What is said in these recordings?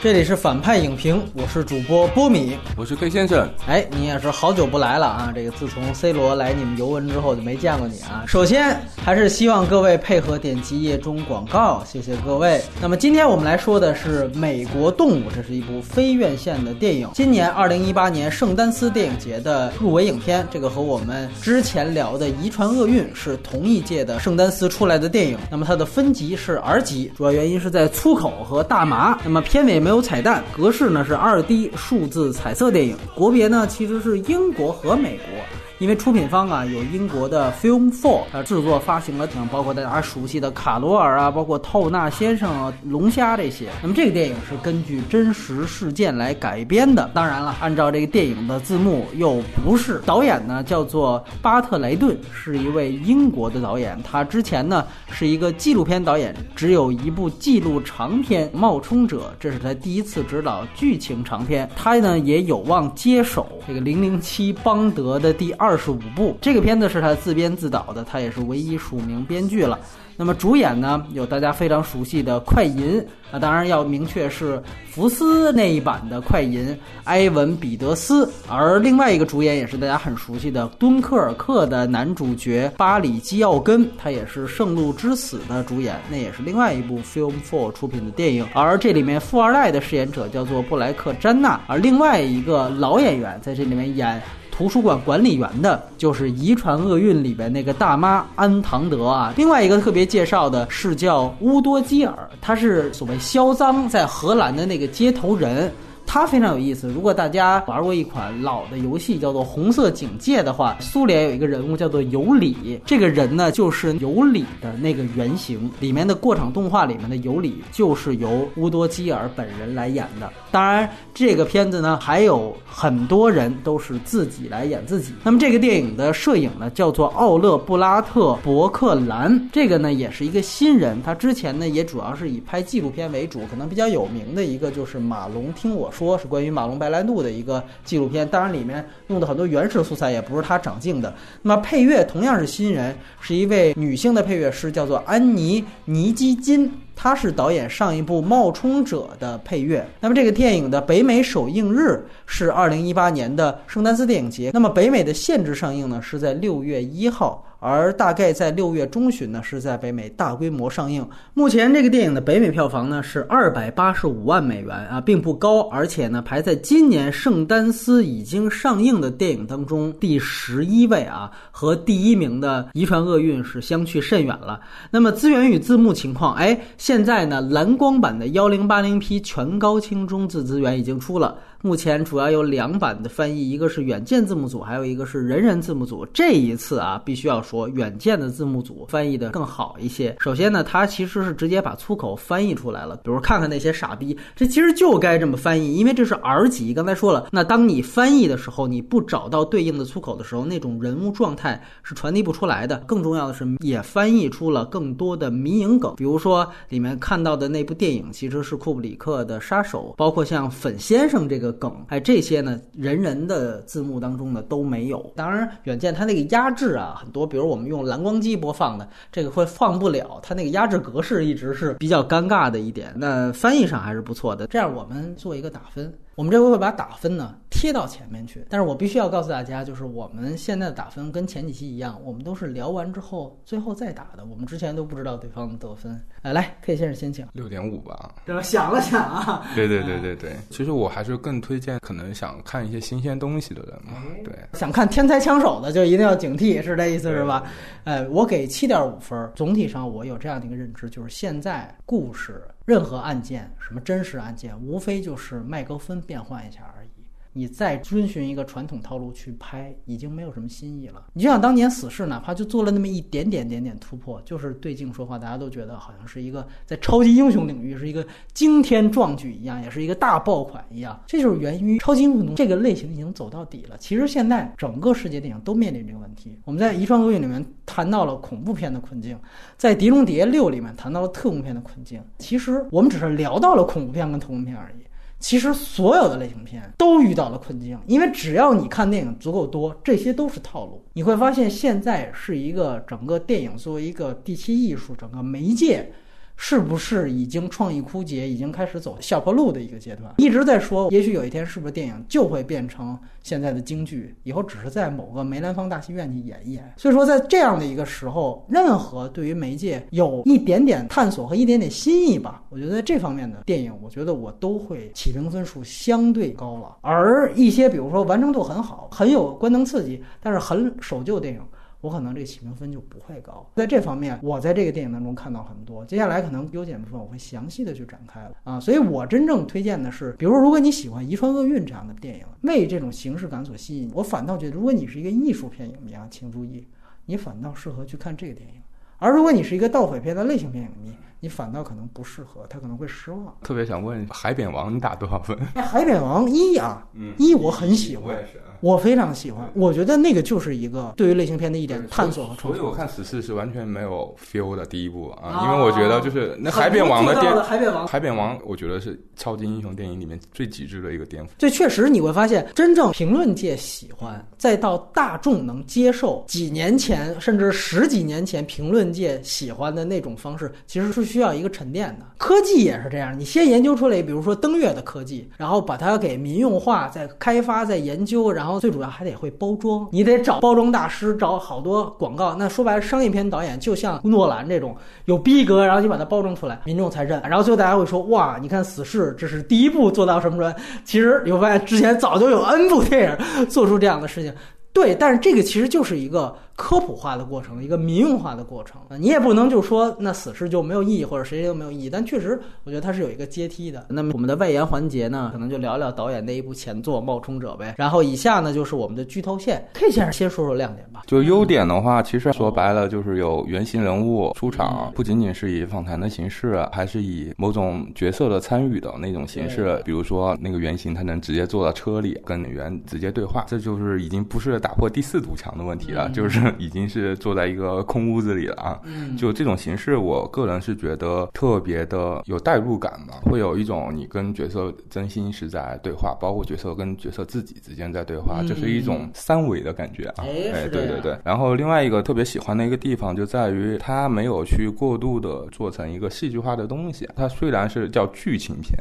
这里是反派影评，我是主播波米，我是 K 先生。哎，你也是好久不来了啊！这个自从 C 罗来你们尤文之后就没见过你啊。首先还是希望各位配合点击页中广告，谢谢各位。那么今天我们来说的是《美国动物》，这是一部非院线的电影，今年二零一八年圣丹斯电影节的入围影片。这个和我们之前聊的《遗传厄运》是同一届的圣丹斯出来的电影。那么它的分级是 R 级，主要原因是在粗口和大麻。那么片尾没有。彩蛋，格式呢是二 D 数字彩色电影，国别呢其实是英国和美国。因为出品方啊有英国的 Film Four，它制作发行了包括大家熟悉的卡罗尔啊，包括透纳先生啊、龙虾这些。那么这个电影是根据真实事件来改编的。当然了，按照这个电影的字幕又不是。导演呢叫做巴特雷顿，是一位英国的导演。他之前呢是一个纪录片导演，只有一部纪录长片《冒充者》，这是他第一次执导剧情长片。他呢也有望接手这个《零零七邦德》的第二。二十五部，这个片子是他自编自导的，他也是唯一署名编剧了。那么主演呢，有大家非常熟悉的快银，啊当然要明确是福斯那一版的快银，埃文·彼得斯。而另外一个主演也是大家很熟悉的《敦刻尔克》的男主角巴里·基奥根，他也是《圣路之死》的主演，那也是另外一部 Film Four 出品的电影。而这里面富二代的饰演者叫做布莱克·詹纳，而另外一个老演员在这里面演。图书馆管理员的就是《遗传厄运》里边那个大妈安唐德啊。另外一个特别介绍的是叫乌多基尔，他是所谓销赃在荷兰的那个接头人。它非常有意思。如果大家玩过一款老的游戏叫做《红色警戒》的话，苏联有一个人物叫做尤里，这个人呢就是尤里的那个原型。里面的过场动画里面的尤里就是由乌多基尔本人来演的。当然，这个片子呢还有很多人都是自己来演自己。那么这个电影的摄影呢叫做奥勒布拉特伯克兰，这个呢也是一个新人。他之前呢也主要是以拍纪录片为主，可能比较有名的一个就是马龙听我。说多是关于马龙白兰度的一个纪录片，当然里面用的很多原始素材也不是他长镜的。那么配乐同样是新人，是一位女性的配乐师，叫做安妮尼基金，她是导演上一部《冒充者》的配乐。那么这个电影的北美首映日是二零一八年的圣丹斯电影节，那么北美的限制上映呢是在六月一号。而大概在六月中旬呢，是在北美大规模上映。目前这个电影的北美票房呢是二百八十五万美元啊，并不高，而且呢排在今年圣丹斯已经上映的电影当中第十一位啊，和第一名的《遗传厄运》是相去甚远了。那么资源与字幕情况，哎，现在呢蓝光版的幺零八零 P 全高清中字资源已经出了。目前主要有两版的翻译，一个是远见字幕组，还有一个是人人字幕组。这一次啊，必须要说远见的字幕组翻译的更好一些。首先呢，它其实是直接把粗口翻译出来了，比如看看那些傻逼，这其实就该这么翻译，因为这是 R 级。刚才说了，那当你翻译的时候，你不找到对应的粗口的时候，那种人物状态是传递不出来的。更重要的是，也翻译出了更多的迷影梗，比如说里面看到的那部电影其实是库布里克的杀手，包括像粉先生这个。梗哎，这些呢，人人的字幕当中呢都没有。当然，远见它那个压制啊，很多，比如我们用蓝光机播放的，这个会放不了，它那个压制格式一直是比较尴尬的一点。那翻译上还是不错的。这样我们做一个打分。我们这回会把打分呢贴到前面去，但是我必须要告诉大家，就是我们现在的打分跟前几期一样，我们都是聊完之后最后再打的，我们之前都不知道对方的得分。哎，来，K 先生先请。六点五吧。对吧？想了想啊。对对对对对，其实我还是更推荐可能想看一些新鲜东西的人嘛。对。想看天才枪手的就一定要警惕，是这意思是吧？哎，我给七点五分。总体上我有这样的一个认知，就是现在故事。任何案件，什么真实案件，无非就是麦克风变换一下。你再遵循一个传统套路去拍，已经没有什么新意了。你就像当年死侍，哪怕就做了那么一点点点点突破，就是对镜说话，大家都觉得好像是一个在超级英雄领域是一个惊天壮举一样，也是一个大爆款一样。这就是源于超级英雄这个类型已经走到底了。其实现在整个世界电影都面临这个问题。我们在《遗传厄运》里面谈到了恐怖片的困境，在《狄龙谍六》里面谈到了特工片的困境。其实我们只是聊到了恐怖片跟特工片而已。其实所有的类型片都遇到了困境，因为只要你看电影足够多，这些都是套路。你会发现，现在是一个整个电影作为一个第七艺术，整个媒介。是不是已经创意枯竭，已经开始走下坡路的一个阶段？一直在说，也许有一天，是不是电影就会变成现在的京剧，以后只是在某个梅兰芳大戏院去演一演？所以说，在这样的一个时候，任何对于媒介有一点点探索和一点点新意吧，我觉得在这方面的电影，我觉得我都会起评分数相对高了。而一些比如说完成度很好、很有观灯刺激，但是很守旧电影。我可能这个起评分就不会高，在这方面，我在这个电影当中看到很多。接下来可能优点部分我会详细的去展开了啊，所以我真正推荐的是，比如如果你喜欢《遗传厄运》这样的电影，为这种形式感所吸引，我反倒觉得，如果你是一个艺术片影迷啊，请注意，你反倒适合去看这个电影。而如果你是一个盗匪片的类型片影迷，你反倒可能不适合，他可能会失望。特别想问《海扁王》，你打多少分？《海扁王》一啊，一我很喜欢。我非常喜欢，我觉得那个就是一个对于类型片的一点探索和创作。所以我看《死侍》是完全没有 feel 的第一部啊，因为我觉得就是那海扁王的电，海扁王，海扁王，我觉得是超级英雄电影里面最极致的一个颠覆。这确实你会发现，真正评论界喜欢，再到大众能接受，几年前甚至十几年前评论界喜欢的那种方式，其实是需要一个沉淀的。科技也是这样，你先研究出来，比如说登月的科技，然后把它给民用化，再开发，再研究，然后。最主要还得会包装，你得找包装大师，找好多广告。那说白了，商业片导演就像诺兰这种有逼格，然后你把它包装出来，民众才认。然后最后大家会说：“哇，你看《死侍》，这是第一部做到什么什么。”其实你会发现，之前早就有 N 部电影做出这样的事情。对，但是这个其实就是一个。科普化的过程，一个民用化的过程啊，你也不能就说那死侍就没有意义，或者谁谁都没有意义。但确实，我觉得它是有一个阶梯的。那么我们的外延环节呢，可能就聊聊导演那一部前作《冒充者》呗。然后以下呢就是我们的剧透线，K 先生先说说亮点吧。就优点的话，其实说白了就是有原型人物出场，不仅仅是以访谈的形式，还是以某种角色的参与的那种形式。比如说那个原型他能直接坐到车里跟演员直接对话，这就是已经不是打破第四堵墙的问题了，就是。已经是坐在一个空屋子里了啊！就这种形式，我个人是觉得特别的有代入感吧，会有一种你跟角色真心是在对话，包括角色跟角色自己之间在对话，这是一种三维的感觉啊！哎，对对对。然后另外一个特别喜欢的一个地方就在于，它没有去过度的做成一个戏剧化的东西。它虽然是叫剧情片，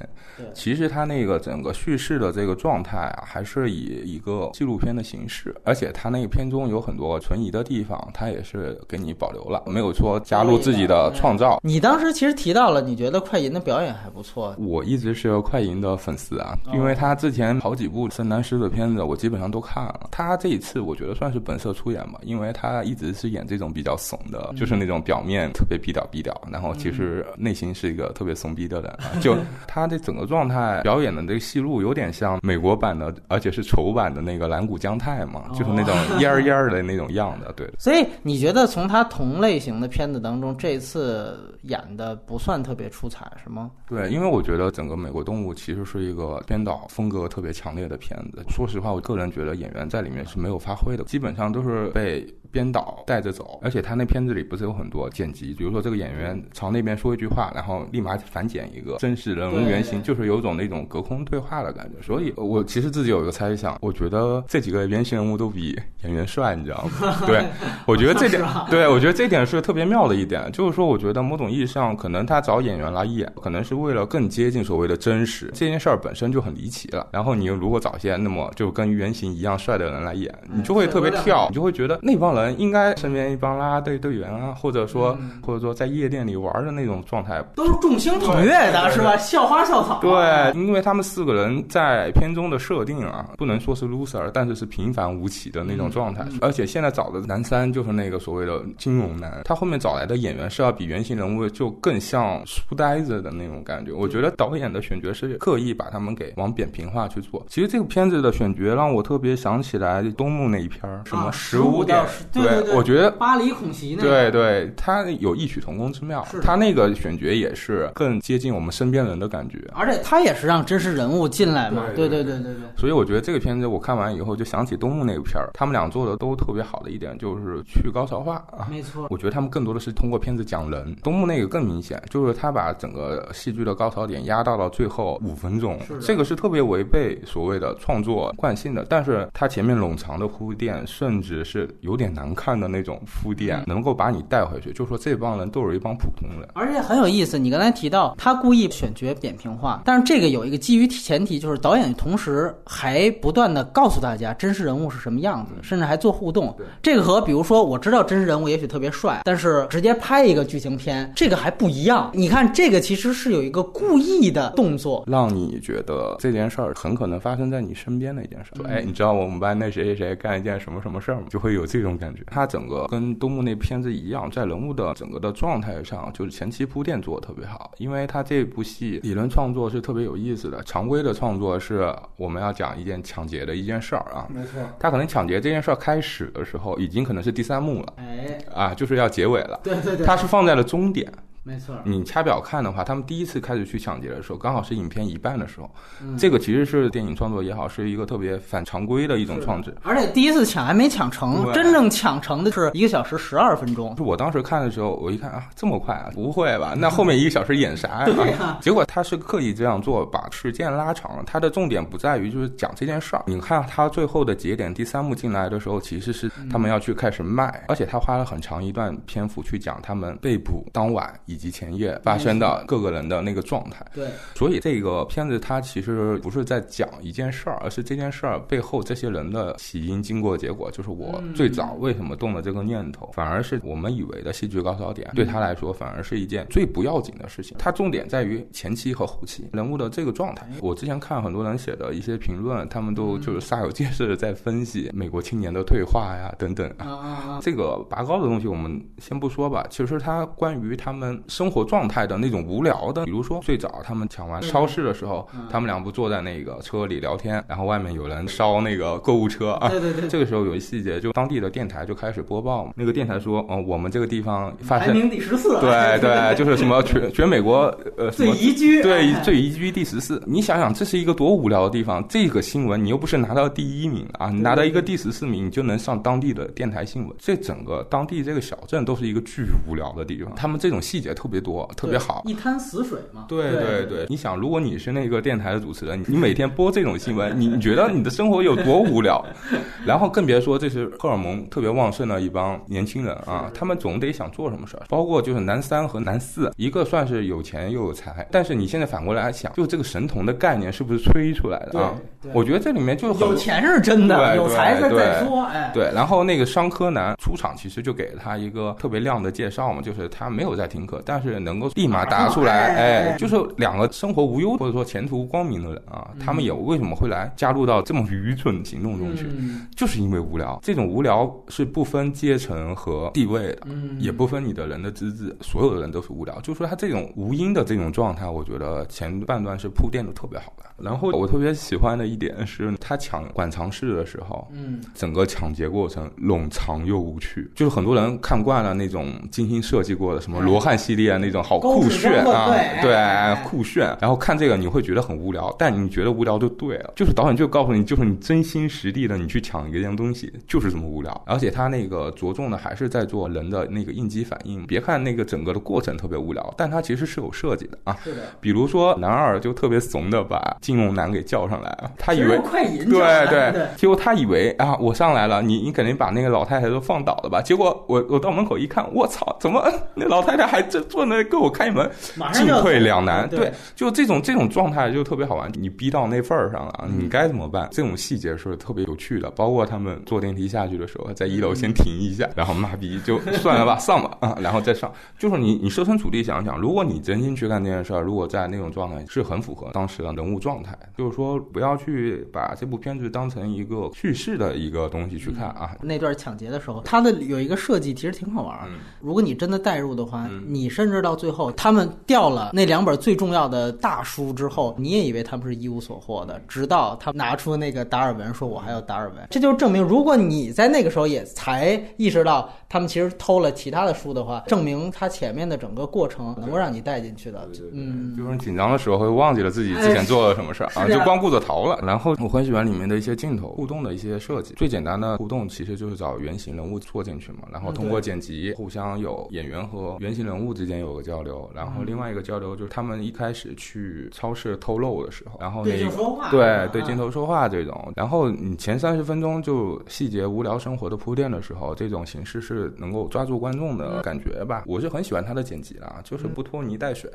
其实它那个整个叙事的这个状态啊，还是以一个纪录片的形式，而且它那个片中有很多存疑。的地方，他也是给你保留了，没有说加入自己的创造。你当时其实提到了，你觉得快银的表演还不错。我一直是快银的粉丝啊，因为他之前好几部圣丹师的片子，我基本上都看了。他这一次，我觉得算是本色出演吧，因为他一直是演这种比较怂的，就是那种表面特别逼屌逼屌，然后其实内心是一个特别怂逼的人。就他这整个状态，表演的这个戏路有点像美国版的，而且是丑版的那个蓝谷将太嘛，就是那种蔫儿蔫儿的那种样子。对，所以你觉得从他同类型的片子当中，这次演的不算特别出彩，是吗？对，因为我觉得整个《美国动物》其实是一个编导风格特别强烈的片子。说实话，我个人觉得演员在里面是没有发挥的，基本上都是被。编导带着走，而且他那片子里不是有很多剪辑，比如说这个演员朝那边说一句话，然后立马反剪一个真实人物原型，就是有种那种隔空对话的感觉。所以我其实自己有一个猜想，我觉得这几个原型人物都比演员帅，你知道吗？对，我觉得这点，对我觉得这点是特别妙的一点，就是说，我觉得某种意义上，可能他找演员来演，可能是为了更接近所谓的真实。这件事儿本身就很离奇了，然后你如果找些那么就跟原型一样帅的人来演，你就会特别跳，你就会觉得那帮人。应该身边一帮啦啦队队员啊，或者说或者说在夜店里玩的那种状态，都是众星捧月的是吧？校花校草。对，因为他们四个人在片中的设定啊，不能说是 loser，但是是平凡无奇的那种状态。而且现在找的男三就是那个所谓的金融男，他后面找来的演员是要比原型人物就更像书呆子的那种感觉。我觉得导演的选角是刻意把他们给往扁平化去做。其实这个片子的选角让我特别想起来东木那一片儿，什么十五点。对，我觉得巴黎恐袭那对对，他有异曲同工之妙。他那个选角也是更接近我们身边人的感觉，而且他也是让真实人物进来嘛。对对对对对。所以我觉得这个片子我看完以后就想起东木那个片儿，他们俩做的都特别好的一点点就是去高潮化啊。没错，我觉得他们更多的是通过片子讲人。东木那个更明显，就是他把整个戏剧的高潮点压到了最后五分钟，这个是特别违背所谓的创作惯性的。但是他前面冗长的铺垫，甚至是有点难看的那种铺垫，能够把你带回去。就说这帮人都是一帮普通人，而且很有意思。你刚才提到他故意选角扁平化，但是这个有一个基于前提，就是导演同时还不断的告诉大家真实人物是什么样子，甚至还做互动。这个和比如说我知道真实人物也许特别帅，但是直接拍一个剧情片，这个还不一样。你看这个其实是有一个故意的动作，让你觉得这件事儿很可能发生在你身边的一件事。说哎，你知道我们班那谁谁谁干一件什么什么事儿吗？就会有这种感觉。他整个跟东木那片子一样，在人物的整个的状态上，就是前期铺垫做的特别好。因为他这部戏理论创作是特别有意思的，常规的创作是我们要讲一件抢劫的一件事儿啊，没错。他可能抢劫这件事儿开始的时候，已经可能是第三幕了，哎，啊，就是要结尾了，对对对，它是放在了终点。没错，你掐表看的话，他们第一次开始去抢劫的时候，刚好是影片一半的时候。这个其实是电影创作也好，是一个特别反常规的一种创制。而且第一次抢还没抢成，真正抢成的是一个小时十二分钟。我当时看的时候，我一看啊，这么快啊，不会吧？那后面一个小时演啥呀？结果他是刻意这样做，把时间拉长了。他的重点不在于就是讲这件事儿。你看他最后的节点，第三幕进来的时候，其实是他们要去开始卖，而且他花了很长一段篇幅去讲他们被捕当晚以及前夜。发生的各个人的那个状态，对，所以这个片子它其实不是在讲一件事儿，而是这件事儿背后这些人的起因、经过、结果。就是我最早为什么动了这个念头，反而是我们以为的戏剧高潮点，对他来说反而是一件最不要紧的事情。它重点在于前期和后期人物的这个状态。我之前看很多人写的一些评论，他们都就是煞有介事的在分析美国青年的退化呀等等啊。这个拔高的东西我们先不说吧，其实它关于他们生活状态。的那种无聊的，比如说最早他们抢完超市的时候，他们俩不坐在那个车里聊天，然后外面有人烧那个购物车啊。对对对。这个时候有一细节，就当地的电台就开始播报嘛。那个电台说，哦，我们这个地方发生排名第十四。对对，就是什么全全美国呃最宜居，对最宜居第十四。你想想，这是一个多无聊的地方。这个新闻你又不是拿到第一名啊，你拿到一个第十四名，你就能上当地的电台新闻。这整个当地这个小镇都是一个巨无聊的地方。他们这种细节特别多，特别好。一滩死水嘛。对对对，你想，如果你是那个电台的主持人，你 每天播这种新闻，你你觉得你的生活有多无聊？然后更别说这是荷尔蒙特别旺盛的一帮年轻人啊，他们总得想做什么事儿。包括就是男三和男四，一个算是有钱又有才，但是你现在反过来想，就这个神童的概念是不是吹出来的啊？我觉得这里面就有钱是真的，有才再再说。哎，对。然后那个商科男出场其实就给了他一个特别亮的介绍嘛，就是他没有在听课，但是能够立马答出来，哎，就是两个生活无忧或者说前途光明的人啊，他们也为什么会来加入到这么愚蠢的行动中去？就是因为无聊。这种无聊是不分阶层和地位的，也不分你的人的资质，所有的人都是无聊。就说他这种无因的这种状态，我觉得前半段是铺垫的特别好的。然后我特别喜欢的一点是他抢馆藏室的时候，嗯，整个抢劫过程冗长又无趣。就是很多人看惯了那种精心设计过的什么罗汉系列那种好酷炫啊，对酷炫。然后看这个你会觉得很无聊，但你觉得无聊就对了。就是导演就告诉你，就是你真心实地的你去抢一件东西，就是这么无聊。而且他那个着重的还是在做人的那个应激反应。别看那个整个的过程特别无聊，但他其实是有设计的啊。是的。比如说男二就特别怂的把。金融男给叫上来了，他以为快银 对对，结果他以为啊，我上来了，你你肯定把那个老太太都放倒了吧？结果我我到门口一看，我操，怎么那老太太还正坐那给我开门？进退两难，对，就这种这种状态就特别好玩。你逼到那份儿上了，你该怎么办？这种细节是特别有趣的，包括他们坐电梯下去的时候，在一楼先停一下，然后妈逼就算了吧，上吧啊，然后再上。就是你你设身处地想想，如果你真心去干这件事儿，如果在那种状态，是很符合当时的人物状。状态就是说，不要去把这部片子当成一个叙事的一个东西去看啊。那段抢劫的时候，它的有一个设计其实挺好玩。如果你真的代入的话，你你甚至到最后他们掉了那两本最重要的大书之后，你也以为他们是一无所获的。直到他拿出那个达尔文，说我还有达尔文，这就证明，如果你在那个时候也才意识到。他们其实偷了其他的书的话，证明他前面的整个过程能够让你带进去的。嗯，就是紧张的时候会忘记了自己之前做了什么事儿啊，就光顾着逃了。然后我很喜欢里面的一些镜头互动的一些设计，最简单的互动其实就是找原型人物做进去嘛，然后通过剪辑互相有演员和原型人物之间有个交流，然后另外一个交流就是他们一开始去超市偷漏的时候，然后那个对对镜头说话这种，然后你前三十分钟就细节无聊生活的铺垫的时候，这种形式是能够抓住观众的感觉吧？我是很喜欢他的剪辑啦，就是不拖泥带水，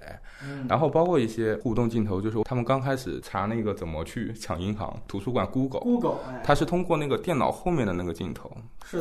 然后包括一些互动镜头，就是他们刚开始查那个怎么去抢银行、图书馆，Google，Google，他是通过那个电脑后面的那个镜头，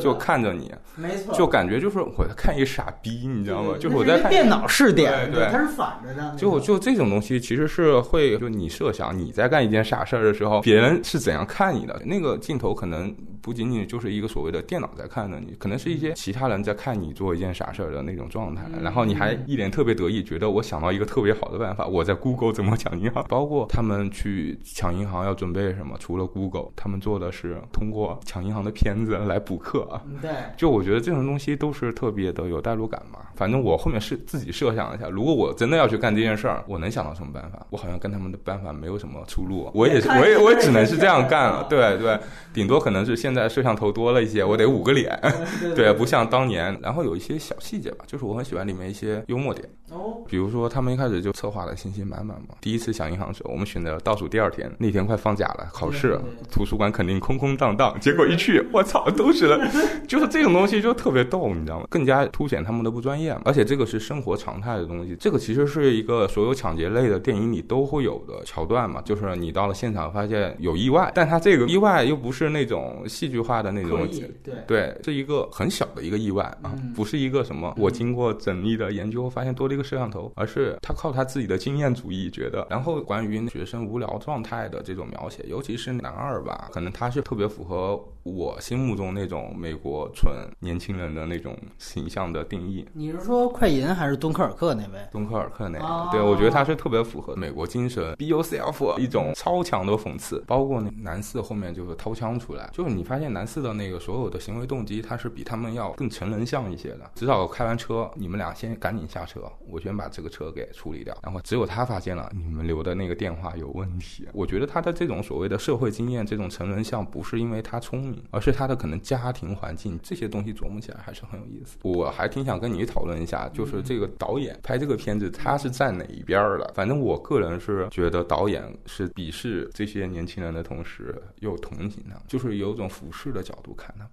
就看着你，没错，就感觉就是我在看一傻逼，你知道吗？就是我在看电脑试点，对，它是反着的。就就这种东西，其实是会就你设想你在干一件傻事儿的时候，别人是怎样看你的，那个镜头可能。不仅仅就是一个所谓的电脑在看着你，可能是一些其他人在看你做一件傻事儿的那种状态，然后你还一脸特别得意，觉得我想到一个特别好的办法，我在 Google 怎么抢银行，包括他们去抢银行要准备什么，除了 Google，他们做的是通过抢银行的片子来补课啊。对，就我觉得这种东西都是特别的有代入感嘛。反正我后面是自己设想了一下，如果我真的要去干这件事儿，我能想到什么办法？我好像跟他们的办法没有什么出路，我也我也我也只能是这样干了。对对，顶多可能是现在摄像头多。多了一些，我得捂个脸，对，不像当年。然后有一些小细节吧，就是我很喜欢里面一些幽默点。哦，比如说他们一开始就策划的信心满满嘛。第一次抢银行的时候，我们选择倒数第二天，那天快放假了，考试，图书馆肯定空空荡荡。结果一去，我操，都是人，就是这种东西就特别逗，你知道吗？更加凸显他们的不专业嘛。而且这个是生活常态的东西，这个其实是一个所有抢劫类的电影里都会有的桥段嘛。就是你到了现场发现有意外，但他这个意外又不是那种戏剧化的那种。对对，是一个很小的一个意外啊，不是一个什么我经过缜密的研究发现多了一个摄像头，而是他靠他自己的经验主义觉得。然后关于学生无聊状态的这种描写，尤其是男二吧，可能他是特别符合我心目中那种美国纯年轻人的那种形象的定义。你是说快银还是敦刻尔克那位？敦刻尔克那位，对我觉得他是特别符合美国精神，be yourself，一种超强的讽刺。包括那男四后面就是掏枪出来，就是你发现男四的那个所有的行为动机，他是比他们要更成人像一些的。至少开完车，你们俩先赶紧下车，我先把这个车给处理掉。然后只有他发现了你们留的那个电话有问题。我觉得他的这种所谓的社会经验，这种成人像，不是因为他聪明，而是他的可能家庭环境这些东西琢磨起来还是很有意思。我还挺想跟你讨论一下，就是这个导演拍这个片子，他是站哪一边的？反正我个人是觉得导演是鄙视这些年轻人的同时又同情他，就是有一种俯视的角度看他。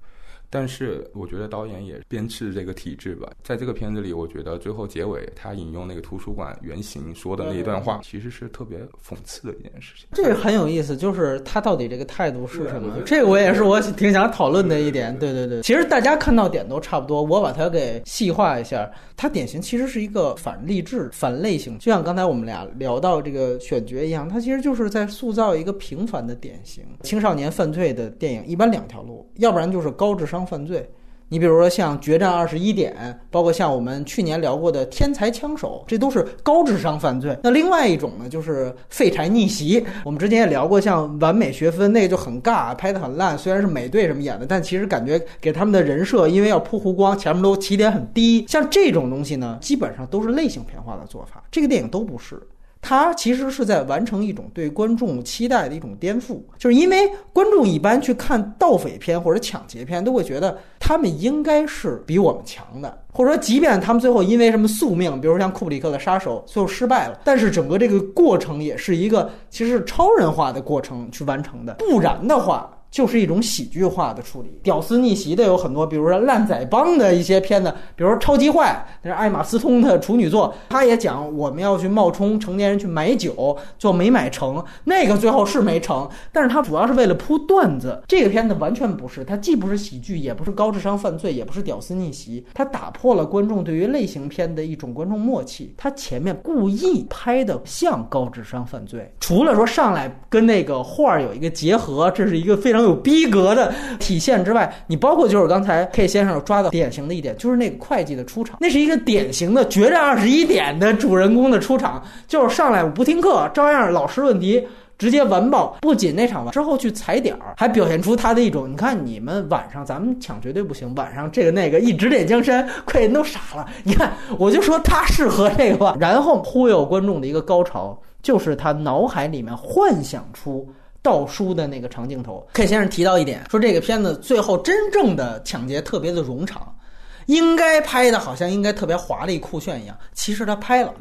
但是我觉得导演也鞭笞这个体制吧，在这个片子里，我觉得最后结尾他引用那个图书馆原型说的那一段话，其实是特别讽刺的一件事情。这个很有意思，就是他到底这个态度是什么？这个我也是我挺想讨论的一点。对对对，其实大家看到点都差不多，我把它给细化一下。它典型其实是一个反励志、反类型，就像刚才我们俩聊到这个选角一样，它其实就是在塑造一个平凡的典型青少年犯罪的电影。一般两条路，要不然就是高智商。犯罪，你比如说像《决战二十一点》，包括像我们去年聊过的《天才枪手》，这都是高智商犯罪。那另外一种呢，就是废柴逆袭。我们之前也聊过，像《完美学分》，那个就很尬，拍的很烂。虽然是美队什么演的，但其实感觉给他们的人设，因为要铺弧光，前面都起点很低。像这种东西呢，基本上都是类型片化的做法。这个电影都不是。他其实是在完成一种对观众期待的一种颠覆，就是因为观众一般去看盗匪片或者抢劫片，都会觉得他们应该是比我们强的，或者说，即便他们最后因为什么宿命，比如像库布里克的杀手最后失败了，但是整个这个过程也是一个其实是超人化的过程去完成的，不然的话。就是一种喜剧化的处理，屌丝逆袭的有很多，比如说烂仔帮的一些片子，比如说超级坏，那是艾玛斯通的处女作，他也讲我们要去冒充成年人去买酒，就没买成，那个最后是没成，但是他主要是为了铺段子。这个片子完全不是，它既不是喜剧，也不是高智商犯罪，也不是屌丝逆袭，它打破了观众对于类型片的一种观众默契。它前面故意拍的像高智商犯罪，除了说上来跟那个画有一个结合，这是一个非常。有逼格的体现之外，你包括就是刚才 K 先生抓到典型的一点，就是那个会计的出场，那是一个典型的决战二十一点的主人公的出场，就是上来我不听课，照样老师问题。直接完爆。不仅那场完之后去踩点儿，还表现出他的一种，你看你们晚上咱们抢绝对不行，晚上这个那个一指点江山，快人都傻了。你看，我就说他适合这个吧。然后忽悠观众的一个高潮，就是他脑海里面幻想出。倒书的那个长镜头，K 先生提到一点，说这个片子最后真正的抢劫特别的冗长，应该拍的好像应该特别华丽酷炫一样，其实他拍了，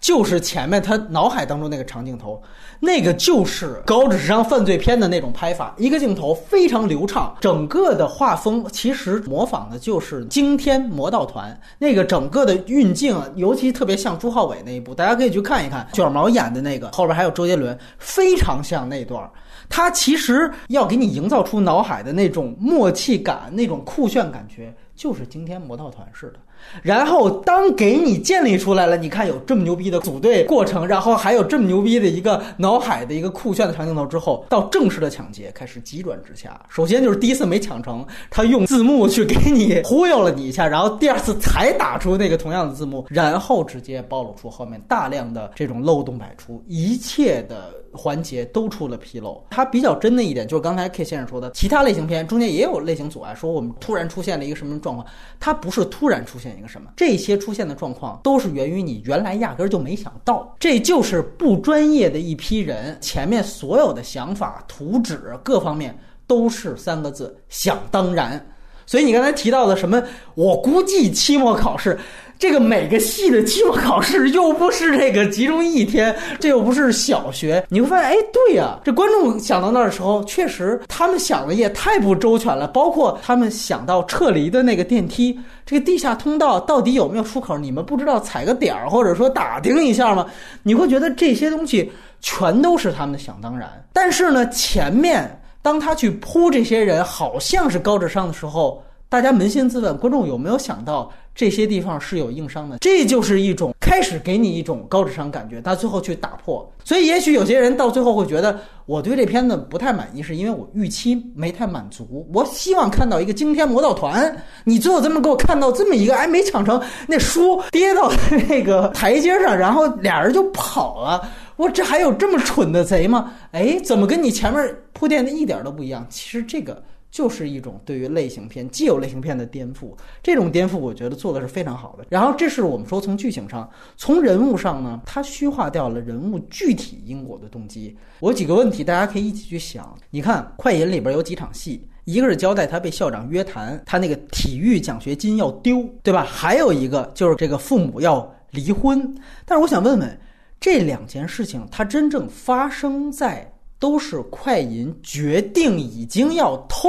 就是前面他脑海当中那个长镜头，那个就是高智商犯罪片的那种拍法，一个镜头非常流畅，整个的画风其实模仿的就是《惊天魔盗团》那个整个的运镜，尤其特别像朱浩伟那一部，大家可以去看一看，卷毛演的那个，后边还有周杰伦，非常像那段。他其实要给你营造出脑海的那种默契感、那种酷炫感觉，就是惊天魔盗团似的。然后当给你建立出来了，你看有这么牛逼的组队过程，然后还有这么牛逼的一个脑海的一个酷炫的长镜头之后，到正式的抢劫开始急转直下。首先就是第一次没抢成，他用字幕去给你忽悠了你一下，然后第二次才打出那个同样的字幕，然后直接暴露出后面大量的这种漏洞百出，一切的。环节都出了纰漏。它比较真的一点就是刚才 K 先生说的，其他类型片中间也有类型阻碍，说我们突然出现了一个什么状况，它不是突然出现一个什么，这些出现的状况都是源于你原来压根儿就没想到，这就是不专业的一批人，前面所有的想法、图纸各方面都是三个字：想当然。所以你刚才提到的什么，我估计期末考试。这个每个系的期末考试又不是这个集中一天，这又不是小学，你会发现，哎，对呀，这观众想到那儿的时候，确实他们想的也太不周全了。包括他们想到撤离的那个电梯，这个地下通道到底有没有出口？你们不知道踩个点儿，或者说打听一下吗？你会觉得这些东西全都是他们的想当然。但是呢，前面当他去扑这些人好像是高智商的时候，大家扪心自问，观众有没有想到？这些地方是有硬伤的，这就是一种开始给你一种高智商感觉，他最后去打破。所以，也许有些人到最后会觉得，我对这片子不太满意，是因为我预期没太满足。我希望看到一个惊天魔盗团，你最后这么给我看到这么一个，哎，没抢成，那书跌到那个台阶上，然后俩人就跑了。我这还有这么蠢的贼吗？哎，怎么跟你前面铺垫的一点都不一样？其实这个。就是一种对于类型片既有类型片的颠覆，这种颠覆我觉得做的是非常好的。然后这是我们说从剧情上，从人物上呢，它虚化掉了人物具体因果的动机。我几个问题，大家可以一起去想。你看《快银》里边有几场戏，一个是交代他被校长约谈，他那个体育奖学金要丢，对吧？还有一个就是这个父母要离婚。但是我想问问，这两件事情它真正发生在？都是快银决定已经要偷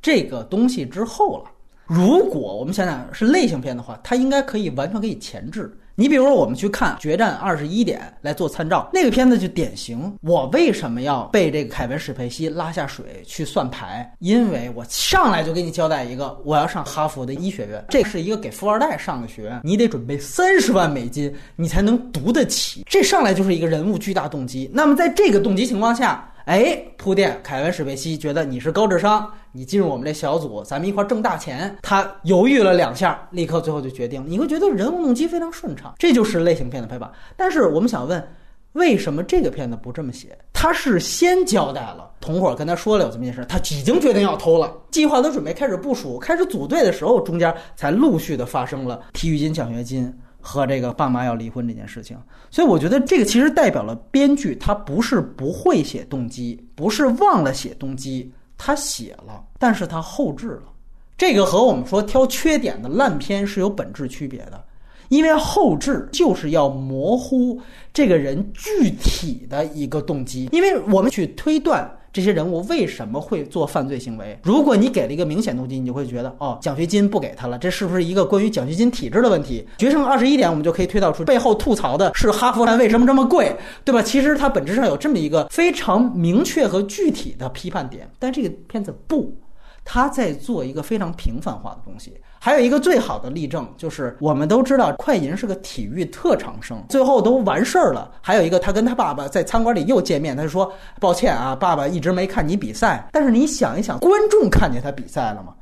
这个东西之后了。如果我们想想是类型片的话，它应该可以完全可以前置。你比如说，我们去看《决战二十一点》来做参照，那个片子就典型。我为什么要被这个凯文·史佩西拉下水去算牌？因为我上来就给你交代一个，我要上哈佛的医学院，这是一个给富二代上的学院，你得准备三十万美金，你才能读得起。这上来就是一个人物巨大动机。那么在这个动机情况下，哎，铺垫，凯文·史佩西觉得你是高智商。你进入我们这小组，咱们一块挣大钱。他犹豫了两下，立刻最后就决定。你会觉得人物动机非常顺畅，这就是类型片的拍法。但是我们想问，为什么这个片子不这么写？他是先交代了同伙跟他说了有这么件事，他已经决定要偷了，计划都准备开始部署、开始组队的时候，中间才陆续的发生了体育金、奖学金和这个爸妈要离婚这件事情。所以我觉得这个其实代表了编剧他不是不会写动机，不是忘了写动机。他写了，但是他后置了，这个和我们说挑缺点的烂片是有本质区别的，因为后置就是要模糊这个人具体的一个动机，因为我们去推断这些人物为什么会做犯罪行为。如果你给了一个明显动机，你就会觉得哦，奖学金不给他了，这是不是一个关于奖学金体制的问题？决胜二十一点，我们就可以推导出背后吐槽的是哈佛为什么这么贵，对吧？其实它本质上有这么一个非常明确和具体的批判点，但这个片子不，他在做一个非常平凡化的东西。还有一个最好的例证，就是我们都知道快银是个体育特长生，最后都完事儿了。还有一个，他跟他爸爸在餐馆里又见面，他就说：“抱歉啊，爸爸一直没看你比赛。”但是你想一想，观众看见他比赛了吗？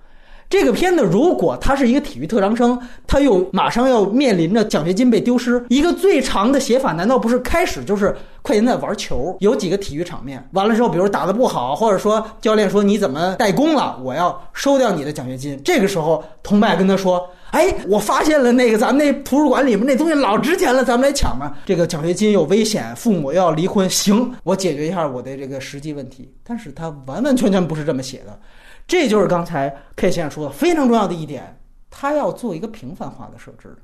这个片子如果他是一个体育特长生，他又马上要面临着奖学金被丢失，一个最长的写法难道不是开始就是快银在玩球，有几个体育场面，完了之后，比如打得不好，或者说教练说你怎么怠工了，我要收掉你的奖学金。这个时候，同伴跟他说：“哎，我发现了那个咱们那图书馆里面那东西老值钱了，咱们来抢吧。这个奖学金有危险，父母要离婚，行，我解决一下我的这个实际问题。但是他完完全全不是这么写的。”这就是刚才 K 先生说的非常重要的一点，他要做一个平凡化的设置。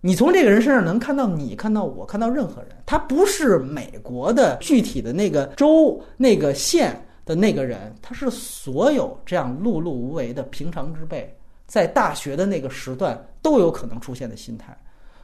你从这个人身上能看到你，看到我，看到任何人，他不是美国的具体的那个州、那个县的那个人，他是所有这样碌碌无为的平常之辈，在大学的那个时段都有可能出现的心态。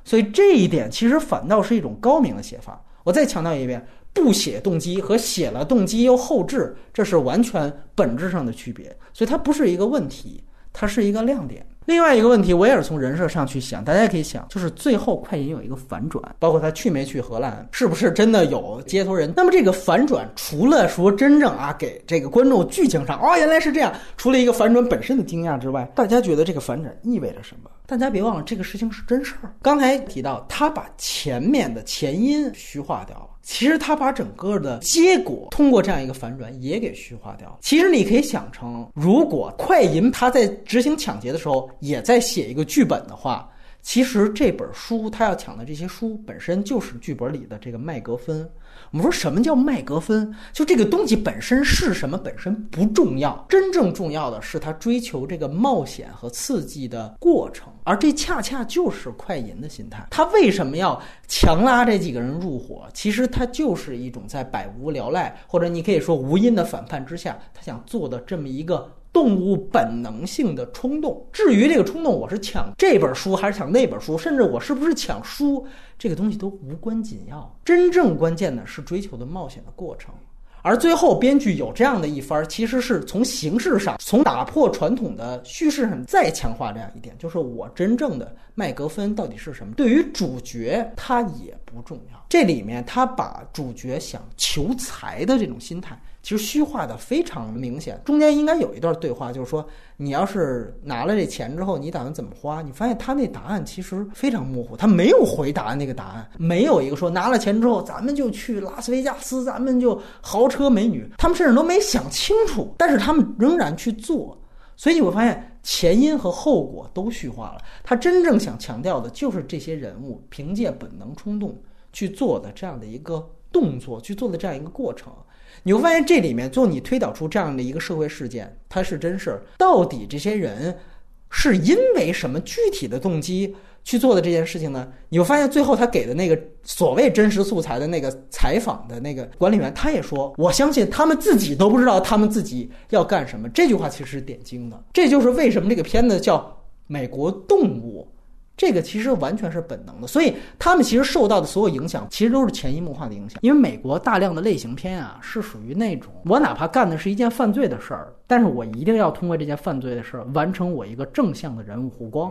所以这一点其实反倒是一种高明的写法。我再强调一遍。不写动机和写了动机又后置，这是完全本质上的区别，所以它不是一个问题，它是一个亮点。另外一个问题，我也是从人设上去想，大家可以想，就是最后快银有一个反转，包括他去没去荷兰，是不是真的有接头人？那么这个反转，除了说真正啊给这个观众剧情上哦原来是这样，除了一个反转本身的惊讶之外，大家觉得这个反转意味着什么？大家别忘了，这个事情是真事儿。刚才提到他把前面的前因虚化掉了。其实他把整个的结果通过这样一个反转也给虚化掉。其实你可以想成，如果快银他在执行抢劫的时候也在写一个剧本的话，其实这本书他要抢的这些书本身就是剧本里的这个麦格芬。我们说什么叫麦格芬？就这个东西本身是什么本身不重要，真正重要的是他追求这个冒险和刺激的过程，而这恰恰就是快银的心态。他为什么要强拉这几个人入伙？其实他就是一种在百无聊赖或者你可以说无因的反叛之下，他想做的这么一个。动物本能性的冲动。至于这个冲动，我是抢这本书还是抢那本书，甚至我是不是抢书，这个东西都无关紧要。真正关键的是追求的冒险的过程。而最后，编剧有这样的一番，其实是从形式上，从打破传统的叙事上再强化这样一点，就是我真正的麦格芬到底是什么？对于主角，他也不重要。这里面他把主角想求财的这种心态。其实虚化的非常明显，中间应该有一段对话，就是说你要是拿了这钱之后，你打算怎么花？你发现他那答案其实非常模糊，他没有回答那个答案，没有一个说拿了钱之后咱们就去拉斯维加斯，咱们就豪车美女，他们甚至都没想清楚，但是他们仍然去做，所以你会发现前因和后果都虚化了。他真正想强调的就是这些人物凭借本能冲动去做的这样的一个动作，去做的这样一个过程。你会发现这里面，最后你推导出这样的一个社会事件，它是真事儿。到底这些人是因为什么具体的动机去做的这件事情呢？你会发现，最后他给的那个所谓真实素材的那个采访的那个管理员，他也说：“我相信他们自己都不知道他们自己要干什么。”这句话其实是点睛的。这就是为什么这个片子叫《美国动物》。这个其实完全是本能的，所以他们其实受到的所有影响，其实都是潜移默化的影响。因为美国大量的类型片啊，是属于那种我哪怕干的是一件犯罪的事儿，但是我一定要通过这件犯罪的事儿完成我一个正向的人物弧光，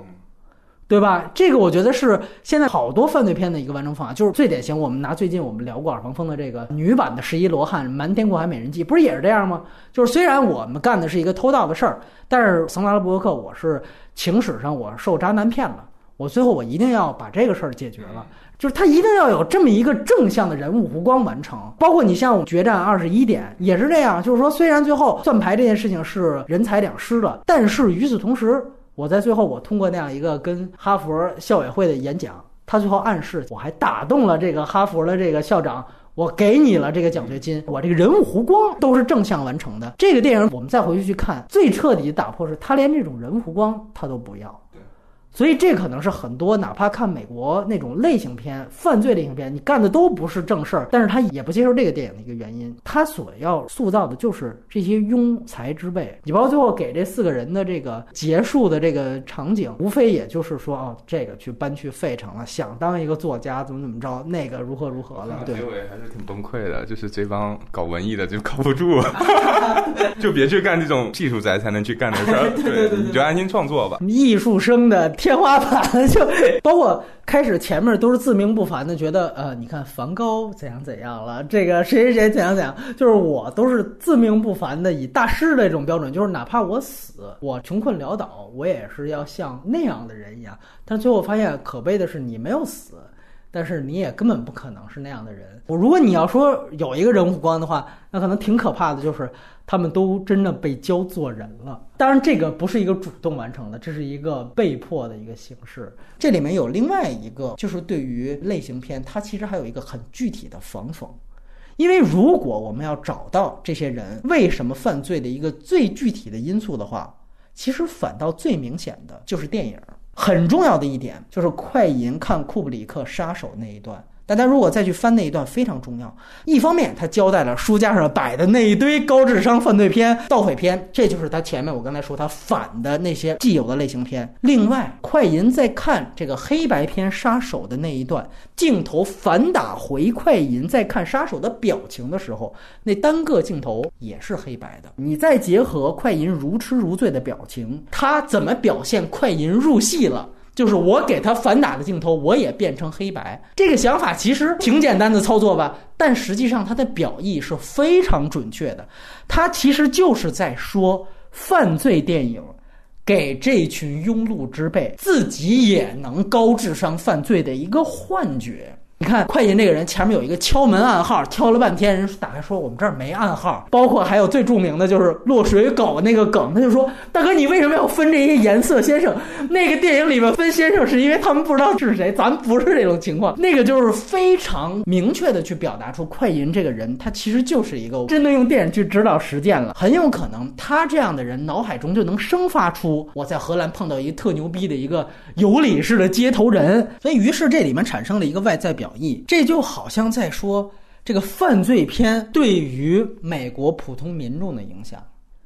对吧？这个我觉得是现在好多犯罪片的一个完成方法，就是最典型。我们拿最近我们聊过耳旁风的这个女版的十一罗汉《瞒天过海美人计》，不是也是这样吗？就是虽然我们干的是一个偷盗的事儿，但是桑德拉布洛克我是情史上我受渣男骗了。我最后我一定要把这个事儿解决了，就是他一定要有这么一个正向的人物弧光完成。包括你像《决战二十一点》也是这样，就是说虽然最后算牌这件事情是人财两失的，但是与此同时，我在最后我通过那样一个跟哈佛校委会的演讲，他最后暗示我还打动了这个哈佛的这个校长，我给你了这个奖学金，我这个人物弧光都是正向完成的。这个电影我们再回去去看，最彻底打破是他连这种人物弧光他都不要。所以这可能是很多哪怕看美国那种类型片、犯罪类型片，你干的都不是正事儿，但是他也不接受这个电影的一个原因。他所要塑造的就是这些庸才之辈。你包括最后给这四个人的这个结束的这个场景，无非也就是说，哦，这个去搬去费城了，想当一个作家，怎么怎么着，那个如何如何了。对，结尾还是挺崩溃的，就是这帮搞文艺的就靠不住，就别去干这种技术宅才能去干的事儿，对，你就安心创作吧。艺术生的天。花板，就包括开始前面都是自命不凡的，觉得呃，你看梵高怎样怎样了，这个谁谁谁怎样怎样，就是我都是自命不凡的，以大师的这种标准，就是哪怕我死，我穷困潦倒，我也是要像那样的人一样。但最后发现，可悲的是你没有死。但是你也根本不可能是那样的人。我如果你要说有一个人物光的话，那可能挺可怕的，就是他们都真的被教做人了。当然，这个不是一个主动完成的，这是一个被迫的一个形式。这里面有另外一个，就是对于类型片，它其实还有一个很具体的防讽。因为如果我们要找到这些人为什么犯罪的一个最具体的因素的话，其实反倒最明显的就是电影。很重要的一点就是快银看库布里克杀手那一段。大家如果再去翻那一段，非常重要。一方面，他交代了书架上摆的那一堆高智商犯罪片、盗匪片，这就是他前面我刚才说他反的那些既有的类型片。另外，快银在看这个黑白片杀手的那一段镜头反打回快银在看杀手的表情的时候，那单个镜头也是黑白的。你再结合快银如痴如醉的表情，他怎么表现快银入戏了？就是我给他反打的镜头，我也变成黑白。这个想法其实挺简单的操作吧，但实际上它的表意是非常准确的。它其实就是在说，犯罪电影给这群庸碌之辈自己也能高智商犯罪的一个幻觉。你看快银这个人前面有一个敲门暗号，敲了半天，人打开说我们这儿没暗号。包括还有最著名的就是落水狗那个梗，他就说大哥你为什么要分这些颜色先生？那个电影里面分先生是因为他们不知道是谁，咱不是这种情况。那个就是非常明确的去表达出快银这个人，他其实就是一个真的用电影去指导实践了，很有可能他这样的人脑海中就能生发出我在荷兰碰到一个特牛逼的一个有理式的接头人，所以于是这里面产生了一个外在表。表意，这就好像在说这个犯罪片对于美国普通民众的影响，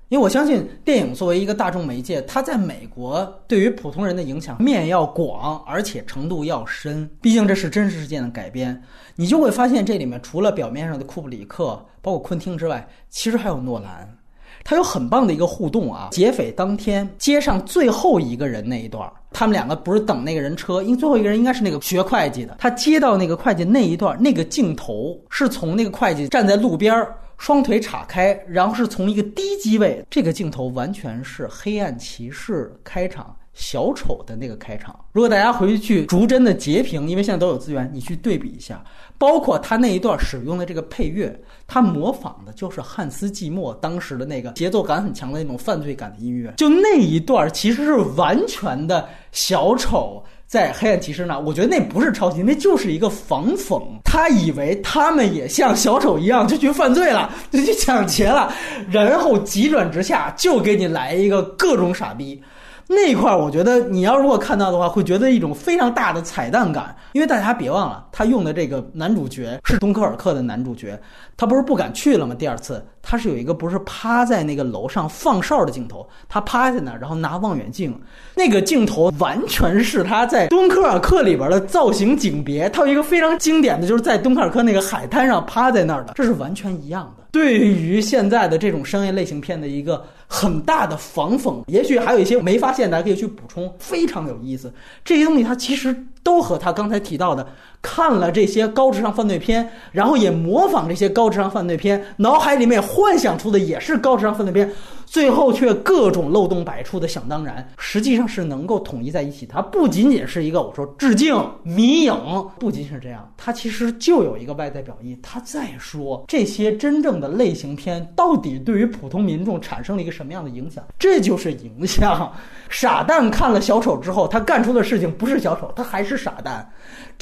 因为我相信电影作为一个大众媒介，它在美国对于普通人的影响面要广，而且程度要深。毕竟这是真实事件的改编，你就会发现这里面除了表面上的库布里克，包括昆汀之外，其实还有诺兰。他有很棒的一个互动啊！劫匪当天接上最后一个人那一段，他们两个不是等那个人车，因为最后一个人应该是那个学会计的。他接到那个会计那一段，那个镜头是从那个会计站在路边，双腿岔开，然后是从一个低机位，这个镜头完全是《黑暗骑士》开场。小丑的那个开场，如果大家回去逐帧的截屏，因为现在都有资源，你去对比一下，包括他那一段使用的这个配乐，他模仿的就是汉斯季默当时的那个节奏感很强的那种犯罪感的音乐。就那一段其实是完全的小丑在黑暗骑士那，我觉得那不是抄袭，那就是一个仿讽。他以为他们也像小丑一样就去犯罪了，就去抢劫了，然后急转直下就给你来一个各种傻逼。那块儿，我觉得你要如果看到的话，会觉得一种非常大的彩蛋感。因为大家别忘了，他用的这个男主角是敦刻尔克的男主角，他不是不敢去了吗？第二次，他是有一个不是趴在那个楼上放哨的镜头，他趴在那儿，然后拿望远镜，那个镜头完全是他在敦刻尔克里边的造型景别。他有一个非常经典的就是在敦刻尔克那个海滩上趴在那儿的，这是完全一样的。对于现在的这种商业类型片的一个很大的防讽，也许还有一些没发现大家，可以去补充，非常有意思。这些东西它其实都和他刚才提到的。看了这些高智商犯罪片，然后也模仿这些高智商犯罪片，脑海里面幻想出的也是高智商犯罪片，最后却各种漏洞百出的想当然，实际上是能够统一在一起。它不仅仅是一个我说致敬迷影，不仅仅是这样，它其实就有一个外在表意。他在说这些真正的类型片到底对于普通民众产生了一个什么样的影响？这就是影响。傻蛋看了小丑之后，他干出的事情不是小丑，他还是傻蛋。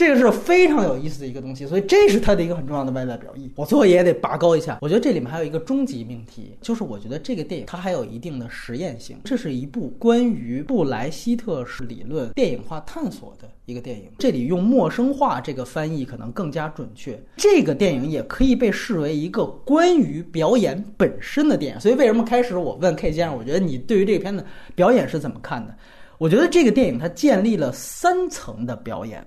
这个是非常有意思的一个东西，所以这是它的一个很重要的外在表意。我最后也得拔高一下，我觉得这里面还有一个终极命题，就是我觉得这个电影它还有一定的实验性。这是一部关于布莱希特式理论电影化探索的一个电影。这里用“陌生化”这个翻译可能更加准确。这个电影也可以被视为一个关于表演本身的电影。所以为什么开始我问 K 先生，我觉得你对于这个片子表演是怎么看的？我觉得这个电影它建立了三层的表演。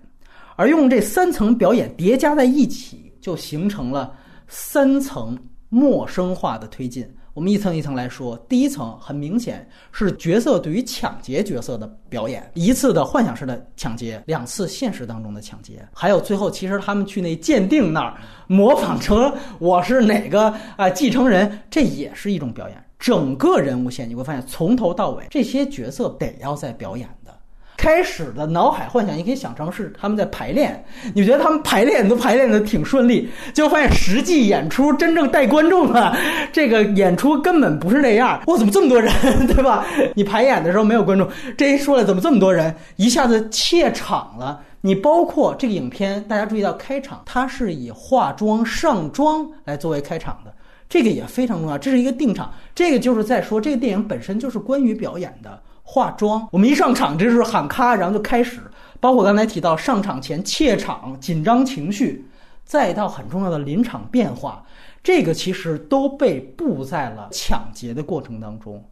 而用这三层表演叠加在一起，就形成了三层陌生化的推进。我们一层一层来说。第一层很明显是角色对于抢劫角色的表演，一次的幻想式的抢劫，两次现实当中的抢劫，还有最后其实他们去那鉴定那儿模仿成我是哪个啊继承人，这也是一种表演。整个人物线你会发现，从头到尾这些角色得要在表演。开始的脑海幻想，你可以想成是他们在排练，你觉得他们排练都排练的挺顺利，结果发现实际演出真正带观众的这个演出根本不是那样。哇，怎么这么多人，对吧？你排演的时候没有观众，这一说了怎么这么多人，一下子怯场了。你包括这个影片，大家注意到开场，它是以化妆上妆来作为开场的，这个也非常重要，这是一个定场。这个就是在说这个电影本身就是关于表演的。化妆，我们一上场，这是喊咔，然后就开始。包括刚才提到上场前怯场、紧张情绪，再到很重要的临场变化，这个其实都被布在了抢劫的过程当中。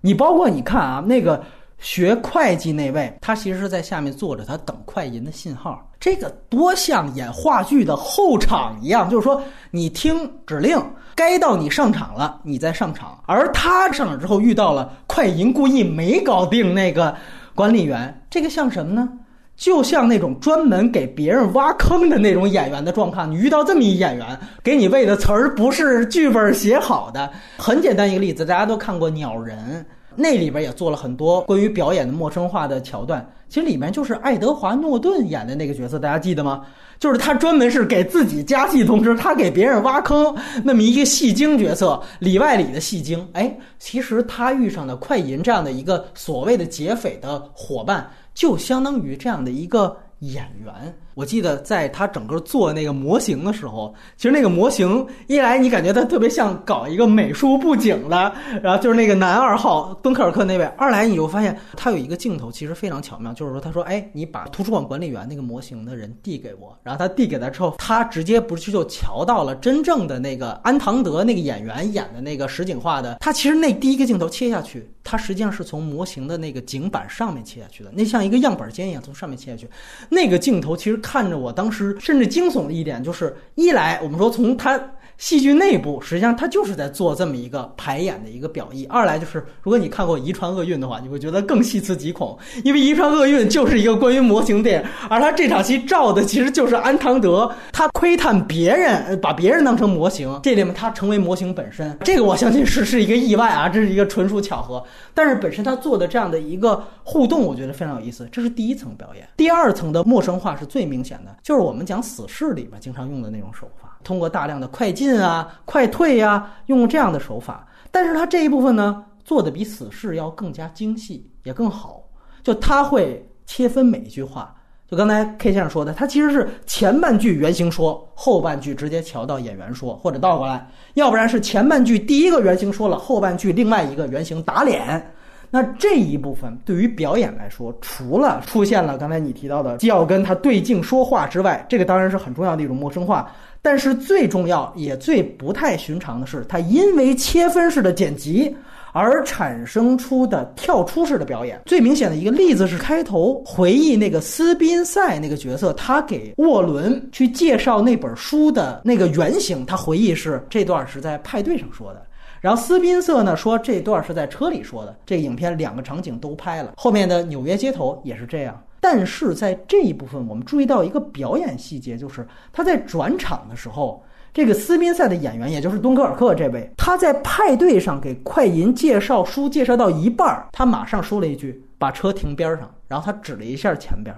你包括你看啊，那个学会计那位，他其实是在下面坐着，他等快银的信号。这个多像演话剧的后场一样，就是说你听指令。该到你上场了，你再上场。而他上场之后遇到了快银，故意没搞定那个管理员。这个像什么呢？就像那种专门给别人挖坑的那种演员的状况。你遇到这么一演员，给你喂的词儿不是剧本写好的。很简单一个例子，大家都看过《鸟人》，那里边也做了很多关于表演的陌生化的桥段。其实里面就是爱德华诺顿演的那个角色，大家记得吗？就是他专门是给自己加戏，同时他给别人挖坑，那么一个戏精角色，里外里的戏精。哎，其实他遇上的快银这样的一个所谓的劫匪的伙伴，就相当于这样的一个演员。我记得在他整个做那个模型的时候，其实那个模型一来你感觉他特别像搞一个美术布景的，然后就是那个男二号敦刻尔克那位；二来你就发现他有一个镜头其实非常巧妙，就是说他说：“哎，你把图书馆管理员那个模型的人递给我。”然后他递给他之后，他直接不是就瞧到了真正的那个安唐德那个演员演的那个实景化的。他其实那第一个镜头切下去，他实际上是从模型的那个景板上面切下去的，那像一个样板间一样从上面切下去。那个镜头其实。看着我当时甚至惊悚的一点就是，一来我们说从他。戏剧内部实际上它就是在做这么一个排演的一个表意。二来就是，如果你看过《遗传厄运》的话，你会觉得更细思极恐，因为《遗传厄运》就是一个关于模型电影，而他这场戏照的其实就是安唐德，他窥探别人，把别人当成模型，这里面他成为模型本身。这个我相信是是一个意外啊，这是一个纯属巧合。但是本身他做的这样的一个互动，我觉得非常有意思。这是第一层表演，第二层的陌生化是最明显的，就是我们讲死侍里面经常用的那种手法。通过大量的快进啊、快退呀，用这样的手法，但是它这一部分呢，做的比死侍要更加精细，也更好。就他会切分每一句话，就刚才 K 先生说的，他其实是前半句原型说，后半句直接调到演员说，或者倒过来，要不然是前半句第一个原型说了，后半句另外一个原型打脸。那这一部分对于表演来说，除了出现了刚才你提到的既要跟他对镜说话之外，这个当然是很重要的一种陌生化。但是最重要也最不太寻常的是，它因为切分式的剪辑而产生出的跳出式的表演。最明显的一个例子是开头回忆那个斯宾塞那个角色，他给沃伦去介绍那本书的那个原型，他回忆是这段是在派对上说的。然后斯宾塞呢说这段是在车里说的，这个影片两个场景都拍了，后面的纽约街头也是这样。但是在这一部分，我们注意到一个表演细节，就是他在转场的时候，这个斯宾塞的演员，也就是敦刻尔克这位，他在派对上给快银介绍书，介绍到一半，他马上说了一句：“把车停边上。”然后他指了一下前边。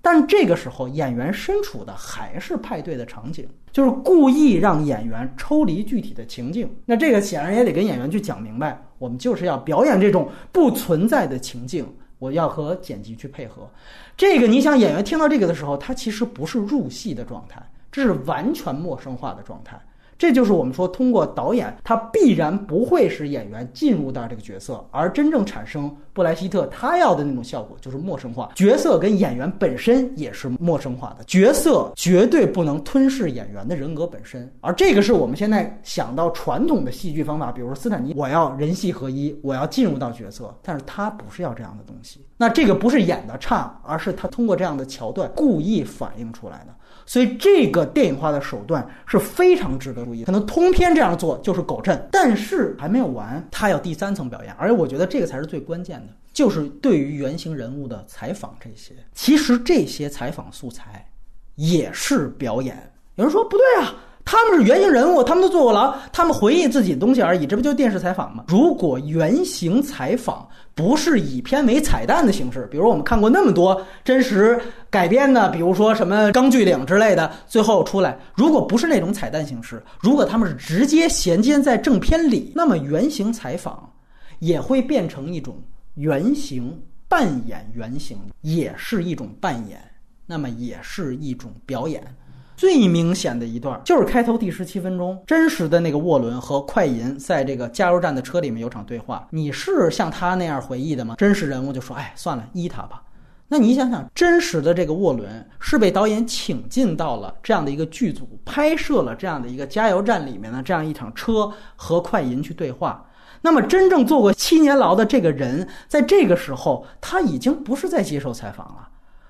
但这个时候，演员身处的还是派对的场景，就是故意让演员抽离具体的情境。那这个显然也得跟演员去讲明白，我们就是要表演这种不存在的情境，我要和剪辑去配合。这个你想，演员听到这个的时候，他其实不是入戏的状态，这是完全陌生化的状态。这就是我们说，通过导演，他必然不会使演员进入到这个角色，而真正产生布莱希特他要的那种效果，就是陌生化。角色跟演员本身也是陌生化的，角色绝对不能吞噬演员的人格本身。而这个是我们现在想到传统的戏剧方法，比如说斯坦尼，我要人戏合一，我要进入到角色，但是他不是要这样的东西。那这个不是演的差，而是他通过这样的桥段故意反映出来的。所以这个电影化的手段是非常值得注意。可能通篇这样做就是狗震，但是还没有完，他有第三层表演，而且我觉得这个才是最关键的，就是对于原型人物的采访。这些其实这些采访素材也是表演。有人说不对啊。他们是原型人物，他们都坐过牢，他们回忆自己的东西而已，这不就电视采访吗？如果原型采访不是以片尾彩蛋的形式，比如我们看过那么多真实改编的，比如说什么《钢锯岭》之类的，最后出来，如果不是那种彩蛋形式，如果他们是直接衔接在正片里，那么原型采访也会变成一种原型扮演原型，也是一种扮演，那么也是一种表演。最明显的一段就是开头第十七分钟，真实的那个沃伦和快银在这个加油站的车里面有场对话。你是像他那样回忆的吗？真实人物就说：“哎，算了，依他吧。”那你想想，真实的这个沃伦是被导演请进到了这样的一个剧组，拍摄了这样的一个加油站里面的这样一场车和快银去对话。那么，真正坐过七年牢的这个人，在这个时候他已经不是在接受采访了，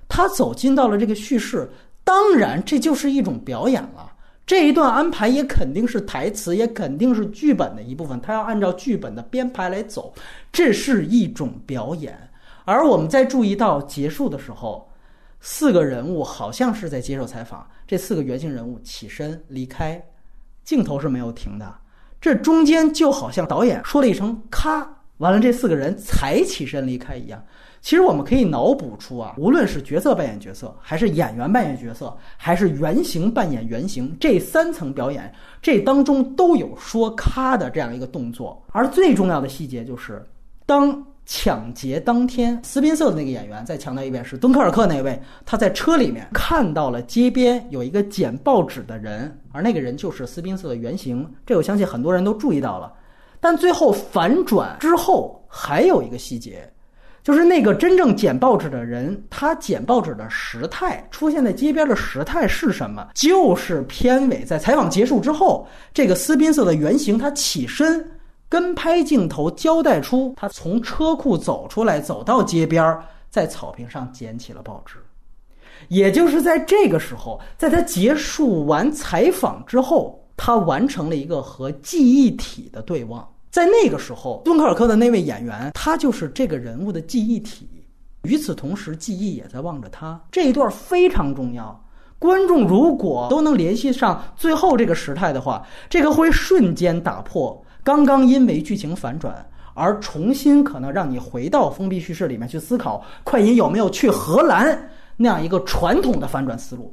他走进到了这个叙事。当然，这就是一种表演了。这一段安排也肯定是台词，也肯定是剧本的一部分。他要按照剧本的编排来走，这是一种表演。而我们在注意到结束的时候，四个人物好像是在接受采访。这四个原型人物起身离开，镜头是没有停的。这中间就好像导演说了一声“咔”，完了，这四个人才起身离开一样。其实我们可以脑补出啊，无论是角色扮演角色，还是演员扮演角色，还是原型扮演原型，这三层表演，这当中都有说咔的这样一个动作。而最重要的细节就是，当抢劫当天，斯宾塞的那个演员再强调一遍，是敦刻尔克那位，他在车里面看到了街边有一个捡报纸的人，而那个人就是斯宾塞的原型。这我相信很多人都注意到了。但最后反转之后，还有一个细节。就是那个真正捡报纸的人，他捡报纸的时态出现在街边的时态是什么？就是片尾在采访结束之后，这个斯宾塞的原型他起身，跟拍镜头交代出他从车库走出来，走到街边，在草坪上捡起了报纸。也就是在这个时候，在他结束完采访之后，他完成了一个和记忆体的对望。在那个时候，敦刻尔克的那位演员，他就是这个人物的记忆体。与此同时，记忆也在望着他。这一段非常重要。观众如果都能联系上最后这个时态的话，这个会瞬间打破刚刚因为剧情反转而重新可能让你回到封闭叙事里面去思考快银有没有去荷兰那样一个传统的反转思路。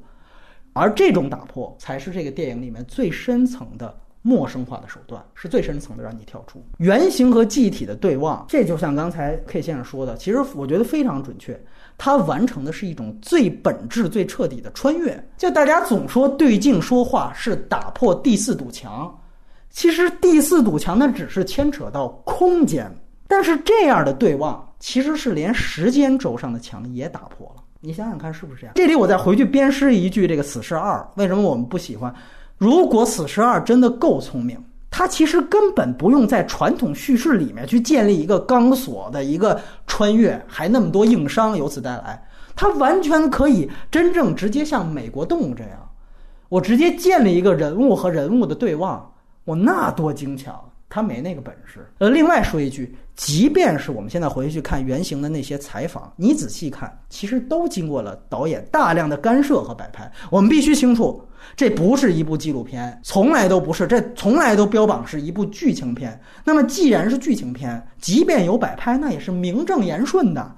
而这种打破，才是这个电影里面最深层的。陌生化的手段是最深层的，让你跳出原型和记忆体的对望。这就像刚才 K 先生说的，其实我觉得非常准确。它完成的是一种最本质、最彻底的穿越。就大家总说对镜说话是打破第四堵墙，其实第四堵墙呢只是牵扯到空间，但是这样的对望其实是连时间轴上的墙也打破了。你想想看，是不是这样？这里我再回去鞭尸一句：这个《死侍二》，为什么我们不喜欢？如果死侍二真的够聪明，他其实根本不用在传统叙事里面去建立一个钢索的一个穿越，还那么多硬伤由此带来，他完全可以真正直接像美国动物这样，我直接建立一个人物和人物的对望，我那多精巧。他没那个本事。呃，另外说一句，即便是我们现在回去看原型的那些采访，你仔细看，其实都经过了导演大量的干涉和摆拍。我们必须清楚，这不是一部纪录片，从来都不是，这从来都标榜是一部剧情片。那么，既然是剧情片，即便有摆拍，那也是名正言顺的。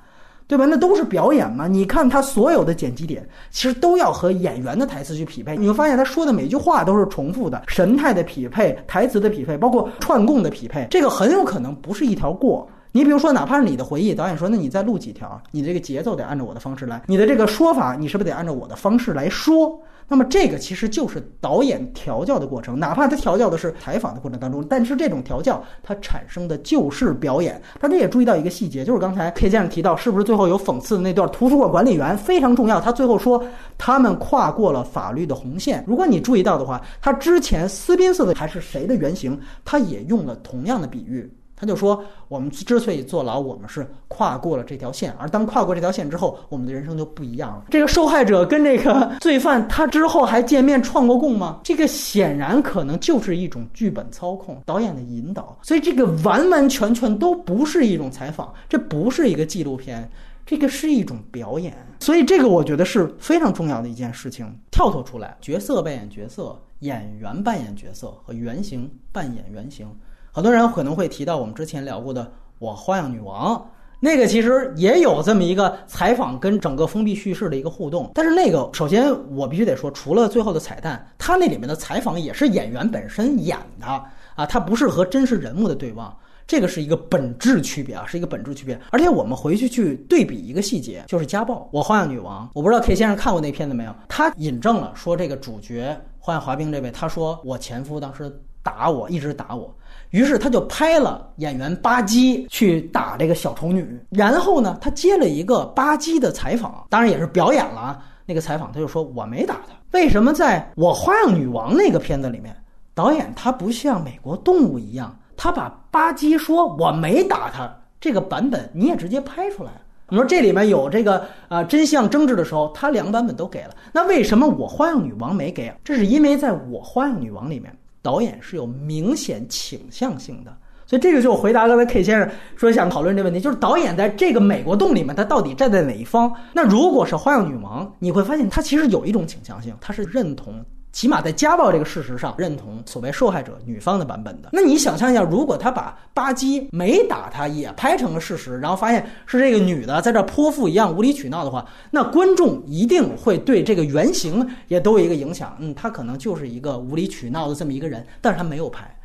对吧？那都是表演嘛。你看他所有的剪辑点，其实都要和演员的台词去匹配。你会发现他说的每句话都是重复的，神态的匹配、台词的匹配，包括串供的匹配，这个很有可能不是一条过。你比如说，哪怕是你的回忆，导演说，那你再录几条，你这个节奏得按照我的方式来，你的这个说法，你是不是得按照我的方式来说？那么这个其实就是导演调教的过程，哪怕他调教的是采访的过程当中，但是这种调教它产生的就是表演。大家也注意到一个细节，就是刚才 K 先生提到，是不是最后有讽刺的那段？图书馆管理员非常重要，他最后说他们跨过了法律的红线。如果你注意到的话，他之前斯宾塞的还是谁的原型，他也用了同样的比喻。他就说，我们之所以坐牢，我们是跨过了这条线，而当跨过这条线之后，我们的人生就不一样了。这个受害者跟这个罪犯，他之后还见面串过供吗？这个显然可能就是一种剧本操控、导演的引导，所以这个完完全全都不是一种采访，这不是一个纪录片。这个是一种表演，所以这个我觉得是非常重要的一件事情。跳脱出来，角色扮演角色，演员扮演角色和原型扮演原型。很多人可能会提到我们之前聊过的《我花样女王》，那个其实也有这么一个采访跟整个封闭叙事的一个互动。但是那个，首先我必须得说，除了最后的彩蛋，它那里面的采访也是演员本身演的啊，它不是和真实人物的对望。这个是一个本质区别啊，是一个本质区别。而且我们回去去对比一个细节，就是家暴。我花样女王，我不知道 K 先生看过那片子没有？他引证了说，这个主角花样滑冰这位，他说我前夫当时打我，一直打我。于是他就拍了演员巴基去打这个小丑女。然后呢，他接了一个巴基的采访，当然也是表演了啊。那个采访他就说我没打他。为什么在我花样女王那个片子里面，导演他不像美国动物一样？他把巴基说我没打他这个版本你也直接拍出来。你说这里面有这个啊真相争执的时候，他两个版本都给了。那为什么我花样女王没给？这是因为在我花样女王里面，导演是有明显倾向性的。所以这个就回答刚才 K 先生说想讨论这问题，就是导演在这个美国洞里面，他到底站在哪一方？那如果是花样女王，你会发现他其实有一种倾向性，他是认同。起码在家暴这个事实上，认同所谓受害者女方的版本的。那你想象一下，如果他把巴基没打他也拍成了事实，然后发现是这个女的在这泼妇一样无理取闹的话，那观众一定会对这个原型也都有一个影响。嗯，他可能就是一个无理取闹的这么一个人，但是他没有拍，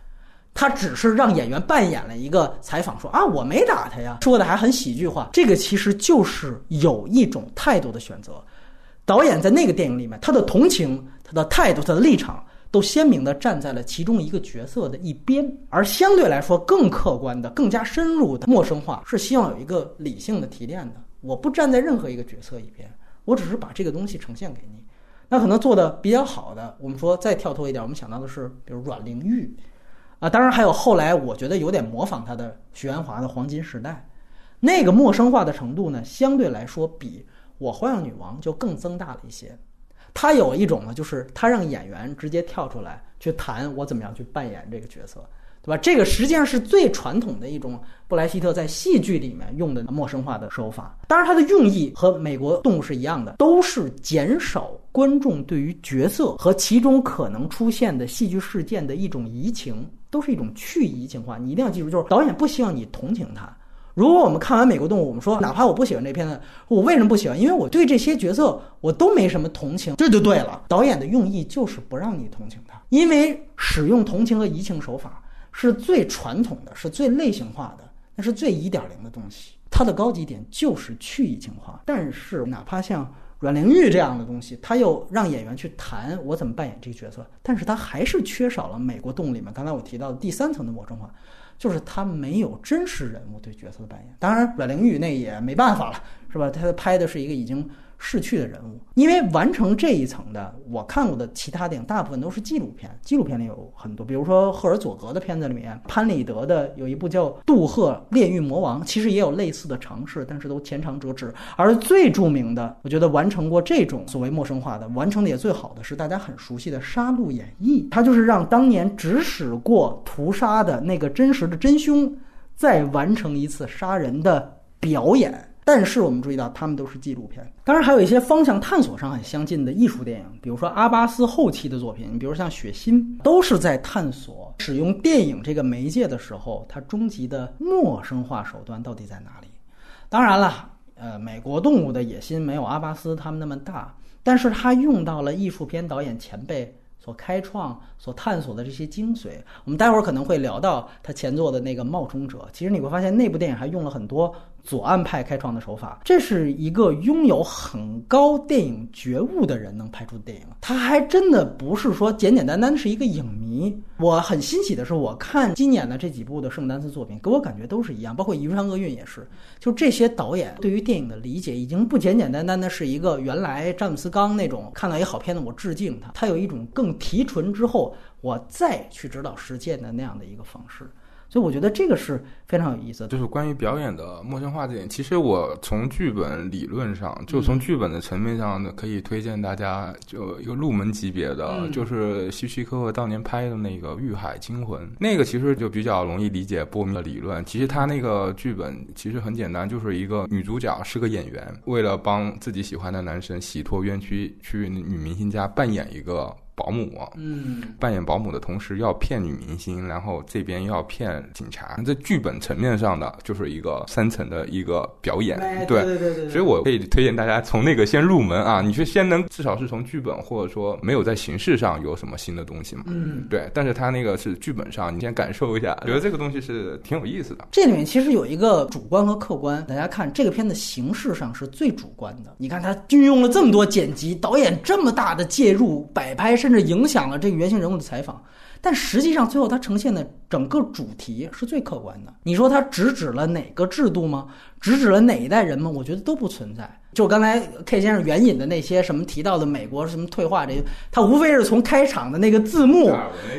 他只是让演员扮演了一个采访，说啊我没打他呀，说的还很喜剧化。这个其实就是有一种态度的选择。导演在那个电影里面，他的同情。他的态度、他的立场都鲜明地站在了其中一个角色的一边，而相对来说更客观的、更加深入的陌生化，是希望有一个理性的提炼的。我不站在任何一个角色一边，我只是把这个东西呈现给你。那可能做的比较好的，我们说再跳脱一点，我们想到的是，比如阮玲玉，啊，当然还有后来我觉得有点模仿他的徐安华的《黄金时代》，那个陌生化的程度呢，相对来说比我花样女王就更增大了一些。他有一种呢，就是他让演员直接跳出来去谈我怎么样去扮演这个角色，对吧？这个实际上是最传统的一种布莱希特在戏剧里面用的陌生化的手法。当然，他的用意和美国动物是一样的，都是减少观众对于角色和其中可能出现的戏剧事件的一种移情，都是一种去移情化。你一定要记住，就是导演不希望你同情他。如果我们看完《美国动物》，我们说哪怕我不喜欢这片子，我为什么不喜欢？因为我对这些角色我都没什么同情，这就对了。导演的用意就是不让你同情他，因为使用同情和移情手法是最传统的，是最类型化的，那是最一点零的东西。它的高级点就是去移情化。但是哪怕像阮玲玉这样的东西，他又让演员去谈我怎么扮演这个角色，但是他还是缺少了《美国动物》里面刚才我提到的第三层的陌生化。就是他没有真实人物对角色的扮演，当然阮玲玉那也没办法了，是吧？他拍的是一个已经。逝去的人物，因为完成这一层的，我看过的其他电影大部分都是纪录片。纪录片里有很多，比如说赫尔佐格的片子里面，潘里德的有一部叫《杜赫炼狱魔王》，其实也有类似的尝试，但是都浅尝辄止。而最著名的，我觉得完成过这种所谓陌生化的，完成的也最好的是大家很熟悉的《杀戮演义》，它就是让当年指使过屠杀的那个真实的真凶，再完成一次杀人的表演。但是我们注意到，他们都是纪录片。当然，还有一些方向探索上很相近的艺术电影，比如说阿巴斯后期的作品，你比如像《血腥》，都是在探索使用电影这个媒介的时候，它终极的陌生化手段到底在哪里。当然了，呃，美国动物的野心没有阿巴斯他们那么大，但是他用到了艺术片导演前辈所开创、所探索的这些精髓。我们待会儿可能会聊到他前作的那个《冒充者》，其实你会发现那部电影还用了很多。左岸派开创的手法，这是一个拥有很高电影觉悟的人能拍出的电影。他还真的不是说简简单单是一个影迷。我很欣喜的是，我看今年的这几部的圣丹斯作品，给我感觉都是一样，包括《遗传厄运》也是。就这些导演对于电影的理解，已经不简简单单的是一个原来詹姆斯刚那种看到一好片子我致敬他，他有一种更提纯之后我再去指导实践的那样的一个方式。所以我觉得这个是非常有意思的。就是关于表演的陌生化这点，其实我从剧本理论上，就从剧本的层面上呢，可以推荐大家就一个入门级别的，嗯就是希区柯克当年拍的那个《欲海惊魂》，那个其实就比较容易理解波米的理论。其实他那个剧本其实很简单，就是一个女主角是个演员，为了帮自己喜欢的男生洗脱冤屈，去女明星家扮演一个保姆。嗯，扮演保姆的同时要骗女明星，然后这边要骗警察，在剧本层面上的就是一个三层的一个表演，哎对。对对对对，所以我可以推荐大家从那个先入门啊，你去先能至少是从剧本或者说没有在形式上有什么新的东西嘛，嗯。对。但是他那个是剧本上，你先感受一下，觉得这个东西是挺有意思的。这里面其实有一个主观和客观，大家看这个片子形式上是最主观的。你看他运用了这么多剪辑，导演这么大的介入、摆拍，甚至影响了这个原型人物的采访，但实际上最后它呈现的整个主题是最客观的。你说它直指了哪个制度吗？直指了哪一代人吗？我觉得都不存在。就刚才 K 先生援引的那些什么提到的美国什么退化这些，他无非是从开场的那个字幕。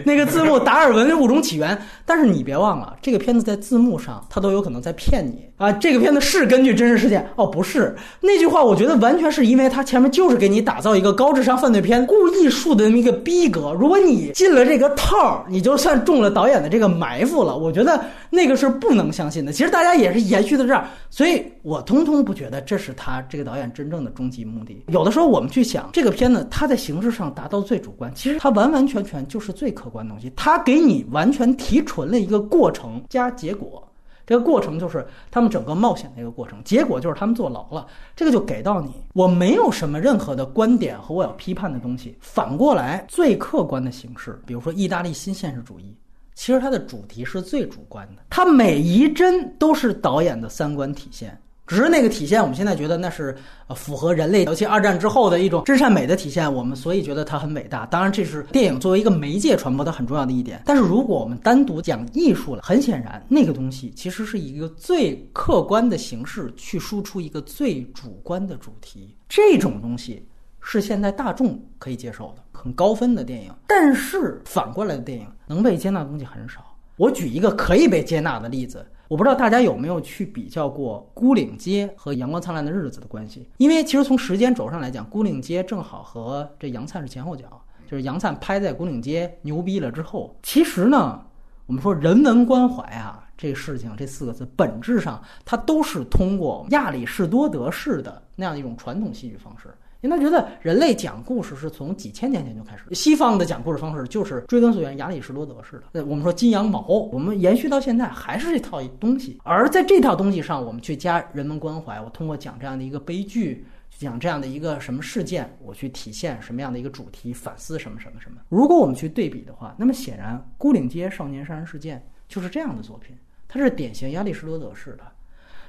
那个字幕达尔文的物种起源，但是你别忘了，这个片子在字幕上，他都有可能在骗你啊！这个片子是根据真实事件哦，不是那句话，我觉得完全是因为它前面就是给你打造一个高智商犯罪片，故意树的那么一个逼格。如果你进了这个套儿，你就算中了导演的这个埋伏了。我觉得那个是不能相信的。其实大家也是延续到这儿，所以我通通不觉得这是他这个导演真正的终极目的。有的时候我们去想这个片子，它在形式上达到最主观，其实它完完全全就是最客观的东西。它给你完全提纯了一个过程加结果，这个过程就是他们整个冒险的一个过程，结果就是他们坐牢了。这个就给到你，我没有什么任何的观点和我要批判的东西。反过来，最客观的形式，比如说意大利新现实主义。其实它的主题是最主观的，它每一帧都是导演的三观体现。只是那个体现，我们现在觉得那是符合人类，尤其二战之后的一种真善美的体现，我们所以觉得它很伟大。当然，这是电影作为一个媒介传播的很重要的一点。但是如果我们单独讲艺术了，很显然那个东西其实是一个最客观的形式去输出一个最主观的主题。这种东西是现在大众可以接受的，很高分的电影。但是反过来的电影能被接纳的东西很少。我举一个可以被接纳的例子。我不知道大家有没有去比较过《孤岭街》和《阳光灿烂的日子》的关系，因为其实从时间轴上来讲，《孤岭街》正好和这杨灿是前后脚，就是杨灿拍在《孤岭街》牛逼了之后，其实呢，我们说人文关怀啊，这事情这四个字本质上它都是通过亚里士多德式的那样一种传统戏剧方式。因为他觉得人类讲故事是从几千年前就开始，西方的讲故事方式就是追根溯源，亚里士多德式的。呃，我们说金羊毛，我们延续到现在还是这套东西。而在这套东西上，我们去加人文关怀，我通过讲这样的一个悲剧，讲这样的一个什么事件，我去体现什么样的一个主题，反思什么什么什么。如果我们去对比的话，那么显然《孤岭街少年杀人事件》就是这样的作品，它是典型亚里士多德式的，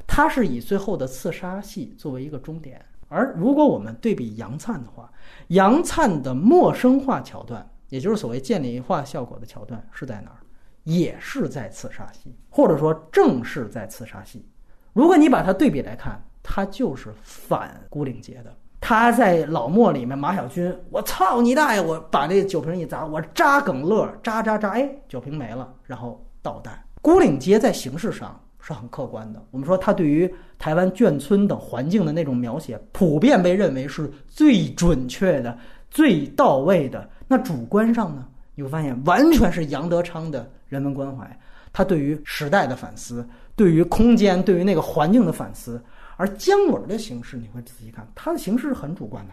它是以最后的刺杀戏作为一个终点。而如果我们对比杨灿的话，杨灿的陌生化桥段，也就是所谓建立化效果的桥段是在哪儿？也是在刺杀戏，或者说正是在刺杀戏。如果你把它对比来看，它就是反孤岭街的。他在老莫里面，马小军，我操你大爷！我把这酒瓶一砸，我扎梗乐，扎扎扎，哎，酒瓶没了，然后倒弹。孤岭街在形式上。是很客观的。我们说他对于台湾眷村等环境的那种描写，普遍被认为是最准确的、最到位的。那主观上呢，你会发现完全是杨德昌的人文关怀，他对于时代的反思，对于空间、对于那个环境的反思。而姜文的形式，你会仔细看，他的形式是很主观的，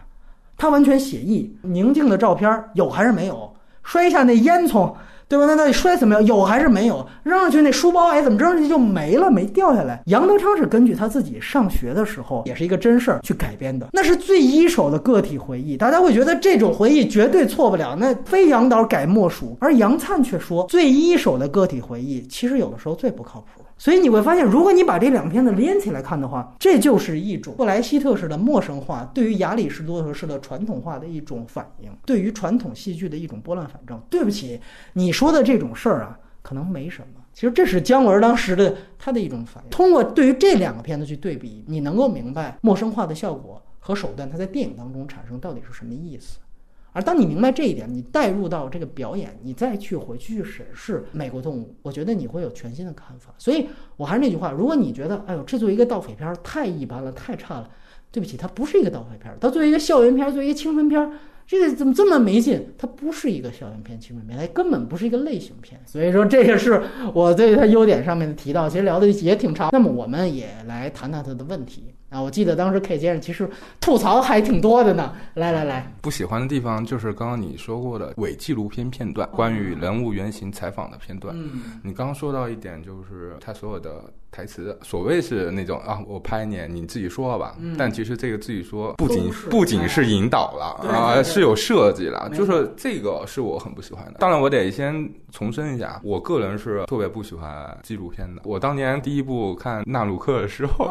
他完全写意。宁静的照片有还是没有？摔一下那烟囱。对吧？那到底摔怎么样？有还是没有？扔上去那书包哎，怎么扔上去就没了？没掉下来。杨德昌是根据他自己上学的时候，也是一个真事儿去改编的，那是最一手的个体回忆。大家会觉得这种回忆绝对错不了，那非杨导改莫属。而杨灿却说，最一手的个体回忆其实有的时候最不靠谱。所以你会发现，如果你把这两片子连起来看的话，这就是一种布莱希特式的陌生化，对于亚里士多德式的传统化的一种反应，对于传统戏剧的一种拨乱反正。对不起，你说的这种事儿啊，可能没什么。其实这是姜文当时的他的一种反应。通过对于这两个片子去对比，你能够明白陌生化的效果和手段，它在电影当中产生到底是什么意思。而当你明白这一点，你带入到这个表演，你再去回去去审视美国动物，我觉得你会有全新的看法。所以我还是那句话，如果你觉得，哎呦，这作为一个盗匪片太一般了，太差了，对不起，它不是一个盗匪片，它作为一个校园片，作为一个青春片。这个怎么这么没劲？它不是一个校园片、青春片，它根本不是一个类型片。所以说，这个是我对它优点上面的提到。其实聊的也挺长，那么我们也来谈谈它的问题啊。我记得当时 K 先生其实吐槽还挺多的呢。来来来，不喜欢的地方就是刚刚你说过的伪纪录片片段，关于人物原型采访的片段。嗯，你刚刚说到一点，就是他所有的。台词所谓是那种啊，我拍你，你自己说吧。但其实这个自己说不仅不仅是引导了啊，是有设计了，就是这个是我很不喜欢的。当然，我得先重申一下，我个人是特别不喜欢纪录片的。我当年第一部看《纳鲁克》的时候，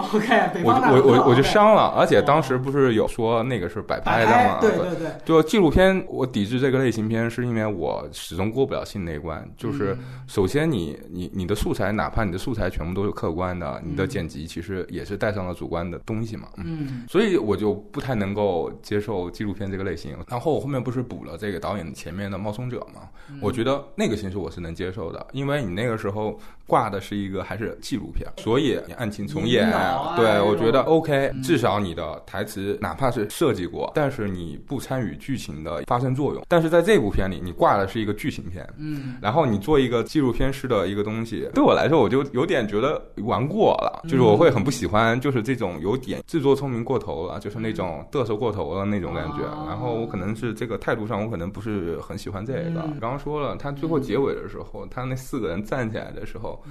我我我我就伤了，而且当时不是有说那个是摆拍的吗？对对对，就纪录片，我抵制这个类型片，是因为我始终过不了心那一关。就是首先，你你你的素材，哪怕你的素材全部都是客。客观的，你的剪辑其实也是带上了主观的东西嘛，嗯，所以我就不太能够接受纪录片这个类型。然后我后面不是补了这个导演前面的《冒充者》嘛，我觉得那个形式我是能接受的，因为你那个时候挂的是一个还是纪录片，所以你案情重演，对我觉得 OK，至少你的台词哪怕是设计过，但是你不参与剧情的发生作用。但是在这部片里，你挂的是一个剧情片，嗯，然后你做一个纪录片式的一个东西，对我来说，我就有点觉得。玩过了，就是我会很不喜欢，就是这种有点自作聪明过头了，就是那种嘚瑟过头了那种感觉。然后我可能是这个态度上，我可能不是很喜欢这个。刚刚说了，他最后结尾的时候，他那四个人站起来的时候，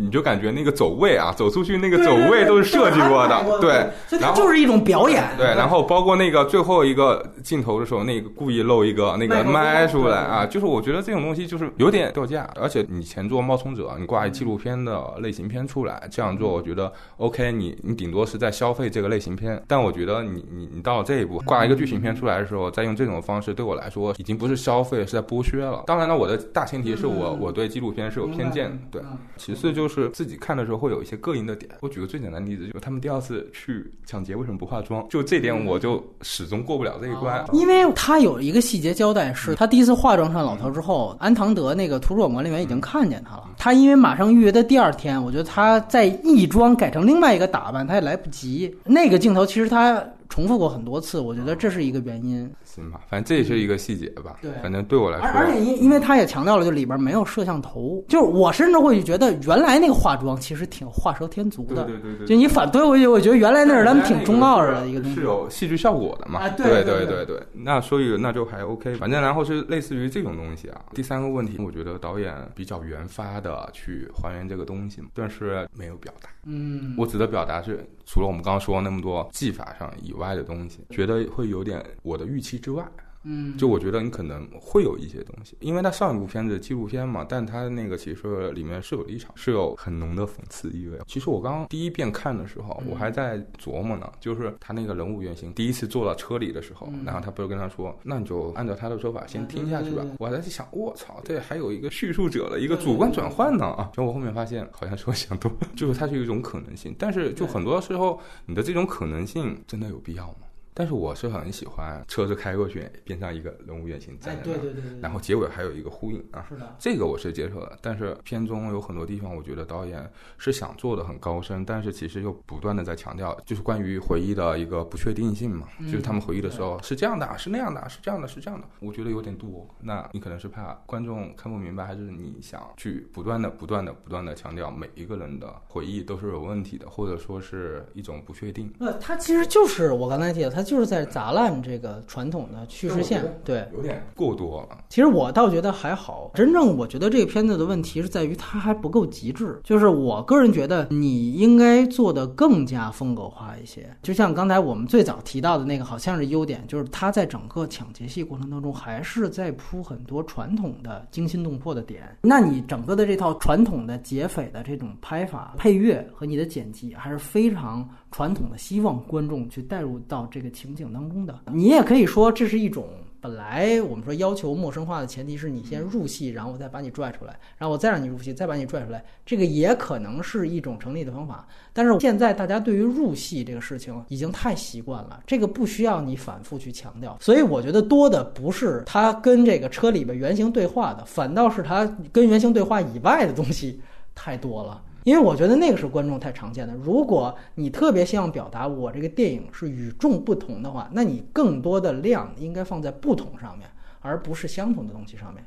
你就感觉那个走位啊，走出去那个走位都是设计过的，对。然后就是一种表演。对，然后包括那个最后一个镜头的时候，那个故意露一个那个麦出来啊，就是我觉得这种东西就是有点掉价。而且你前做冒充者，你挂一纪录片的类型片出来。这样做，我觉得 OK。你你顶多是在消费这个类型片，但我觉得你你你到了这一步，挂一个剧情片出来的时候，再用这种方式，对我来说已经不是消费，是在剥削了。当然了，我的大前提是我我对纪录片是有偏见的，对。其次就是自己看的时候会有一些膈应的点。我举个最简单的例子，就是他们第二次去抢劫为什么不化妆？就这点我就始终过不了这一关。因为他有一个细节交代，是他第一次化妆上老头之后，安唐德那个图书馆管理员已经看见他了。他因为马上预约的第二天，我觉得他在一装改成另外一个打扮，他也来不及。那个镜头其实他。重复过很多次，我觉得这是一个原因。行吧，反正这也是一个细节吧。对，反正对我来说，而且因因为他也强调了，就里边没有摄像头。就是我甚至会觉得，原来那个化妆其实挺画蛇添足的。对对对。就你反推回去，我觉得原来那是他们挺中二的一个东西。是有戏剧效果的嘛？啊，对对对对。那所以那就还 OK。反正然后是类似于这种东西啊。第三个问题，我觉得导演比较原发的去还原这个东西，但是没有表达。嗯。我指的表达是，除了我们刚刚说那么多技法上以外的东西。觉得会有点我的预期之外。嗯，就我觉得你可能会有一些东西，因为他上一部片子纪录片嘛，但他那个其实里面是有立场，是有很浓的讽刺意味。其实我刚第一遍看的时候，我还在琢磨呢，就是他那个人物原型第一次坐到车里的时候，然后他不是跟他说，那你就按照他的说法先听下去吧。我还在想，我操，这还有一个叙述者的一个主观转换呢啊！就我后面发现，好像是我想多，就是它是一种可能性，但是就很多时候，你的这种可能性真的有必要吗？但是我是很喜欢车子开过去，边上一个人物原型站在那，然后结尾还有一个呼应啊，是的，这个我是接受的。但是片中有很多地方，我觉得导演是想做的很高深，但是其实又不断的在强调，就是关于回忆的一个不确定性嘛，就是他们回忆的时候是这样的，是那样的，是这样的，是这样的，我觉得有点多。那你可能是怕观众看不明白，还是你想去不断的、不断的、不断的强调每一个人的回忆都是有问题的，或者说是一种不确定？那，他其实就是我刚才提的，他。就是在砸烂这个传统的叙事线，对，有点过多了。其实我倒觉得还好，真正我觉得这个片子的问题是在于它还不够极致。就是我个人觉得你应该做的更加风格化一些。就像刚才我们最早提到的那个，好像是优点，就是它在整个抢劫戏过程当中还是在铺很多传统的惊心动魄的点。那你整个的这套传统的劫匪的这种拍法、配乐和你的剪辑还是非常传统的，希望观众去带入到这个。情景当中的，你也可以说这是一种本来我们说要求陌生化的前提是你先入戏，然后我再把你拽出来，然后我再让你入戏，再把你拽出来，这个也可能是一种成立的方法。但是现在大家对于入戏这个事情已经太习惯了，这个不需要你反复去强调。所以我觉得多的不是他跟这个车里边原型对话的，反倒是他跟原型对话以外的东西太多了。因为我觉得那个是观众太常见的。如果你特别希望表达我这个电影是与众不同的话，那你更多的量应该放在不同上面，而不是相同的东西上面。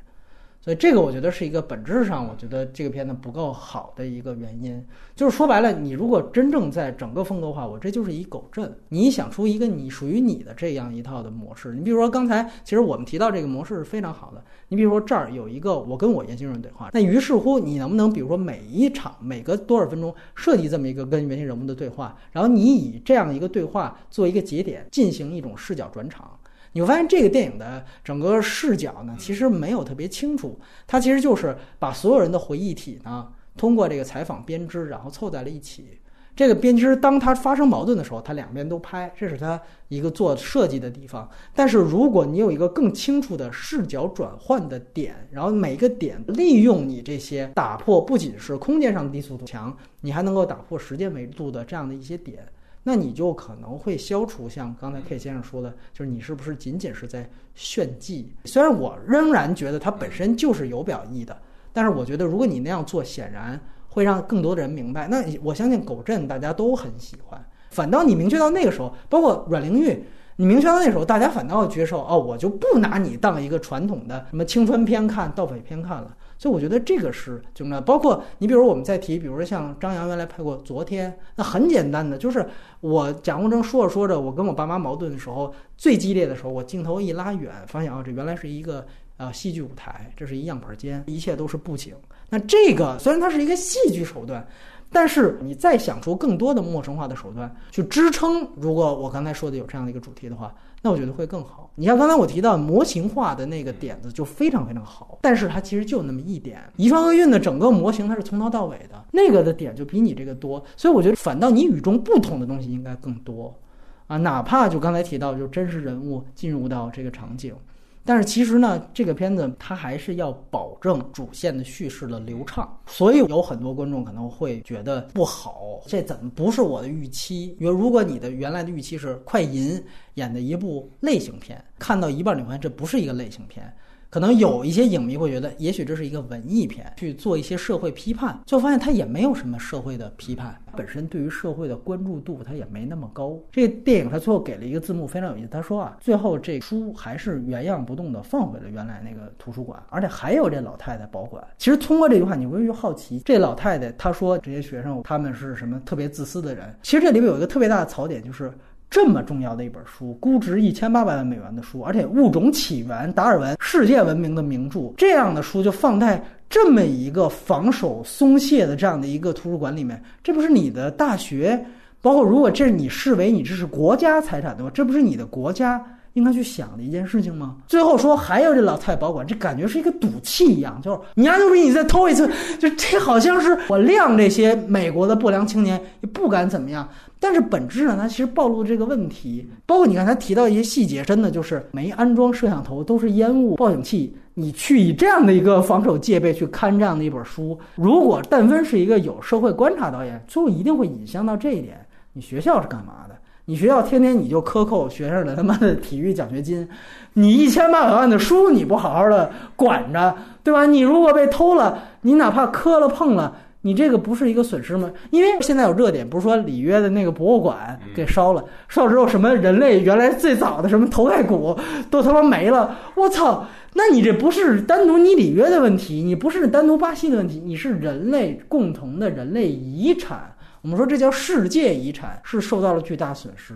所以这个我觉得是一个本质上，我觉得这个片子不够好的一个原因。就是说白了，你如果真正在整个风格化，我这就是一狗镇。你想出一个你属于你的这样一套的模式，你比如说刚才其实我们提到这个模式是非常好的。你比如说这儿有一个我跟我原型人对话，那于是乎你能不能比如说每一场每隔多少分钟设计这么一个跟原型人物的对话，然后你以这样一个对话做一个节点，进行一种视角转场。你会发现这个电影的整个视角呢，其实没有特别清楚，它其实就是把所有人的回忆体呢，通过这个采访编织，然后凑在了一起。这个编织当它发生矛盾的时候，它两边都拍，这是它一个做设计的地方。但是如果你有一个更清楚的视角转换的点，然后每个点利用你这些打破不仅是空间上的低速度墙，你还能够打破时间维度的这样的一些点。那你就可能会消除像刚才 K 先生说的，就是你是不是仅仅是在炫技？虽然我仍然觉得它本身就是有表意的，但是我觉得如果你那样做，显然会让更多的人明白。那我相信狗镇大家都很喜欢，反倒你明确到那个时候，包括阮玲玉，你明确到那时候，大家反倒要接受哦，我就不拿你当一个传统的什么青春片看、盗匪片看了。所以我觉得这个是重要，包括你比如我们在提，比如说像张扬原来拍过《昨天》，那很简单的，就是我蒋国正说着说着，我跟我爸妈矛盾的时候，最激烈的时候，我镜头一拉远，发现啊，这原来是一个呃戏剧舞台，这是一样板间，一切都是布景。那这个虽然它是一个戏剧手段。但是你再想出更多的陌生化的手段去支撑，如果我刚才说的有这样的一个主题的话，那我觉得会更好。你像刚才我提到模型化的那个点子就非常非常好，但是它其实就那么一点。遗传厄运的整个模型它是从头到尾的，那个的点就比你这个多，所以我觉得反倒你与众不同的东西应该更多，啊，哪怕就刚才提到就真实人物进入到这个场景。但是其实呢，这个片子它还是要保证主线的叙事的流畅，所以有很多观众可能会觉得不好，这怎么不是我的预期？因为如果你的原来的预期是快银演的一部类型片，看到一半你发现这不是一个类型片。可能有一些影迷会觉得，也许这是一个文艺片，去做一些社会批判，就发现它也没有什么社会的批判，本身对于社会的关注度它也没那么高。这个电影它最后给了一个字幕，非常有意思。他说啊，最后这书还是原样不动的放回了原来那个图书馆，而且还有这老太太保管。其实通过这句话，你会好奇，这老太太她说这些学生他们是什么特别自私的人？其实这里边有一个特别大的槽点，就是。这么重要的一本书，估值一千八百万美元的书，而且《物种起源》达尔文世界闻名的名著，这样的书就放在这么一个防守松懈的这样的一个图书馆里面，这不是你的大学？包括如果这是你视为你这是国家财产的话，这不是你的国家应该去想的一件事情吗？最后说还有这老太保管，这感觉是一个赌气一样，就是你丫牛逼，你再偷一次，就这好像是我晾这些美国的不良青年，也不敢怎么样。但是本质上，它其实暴露这个问题。包括你看，他提到一些细节，真的就是没安装摄像头，都是烟雾报警器。你去以这样的一个防守戒备去看这样的一本书，如果但凡是一个有社会观察导演，最后一定会引向到这一点：你学校是干嘛的？你学校天天你就克扣学生的他妈的体育奖学金，你一千八百万的书你不好好的管着，对吧？你如果被偷了，你哪怕磕了碰了。你这个不是一个损失吗？因为现在有热点，不是说里约的那个博物馆给烧了，烧之后什么人类原来最早的什么头盖骨都他妈没了，我操！那你这不是单独你里约的问题，你不是单独巴西的问题，你是人类共同的人类遗产。我们说这叫世界遗产，是受到了巨大损失。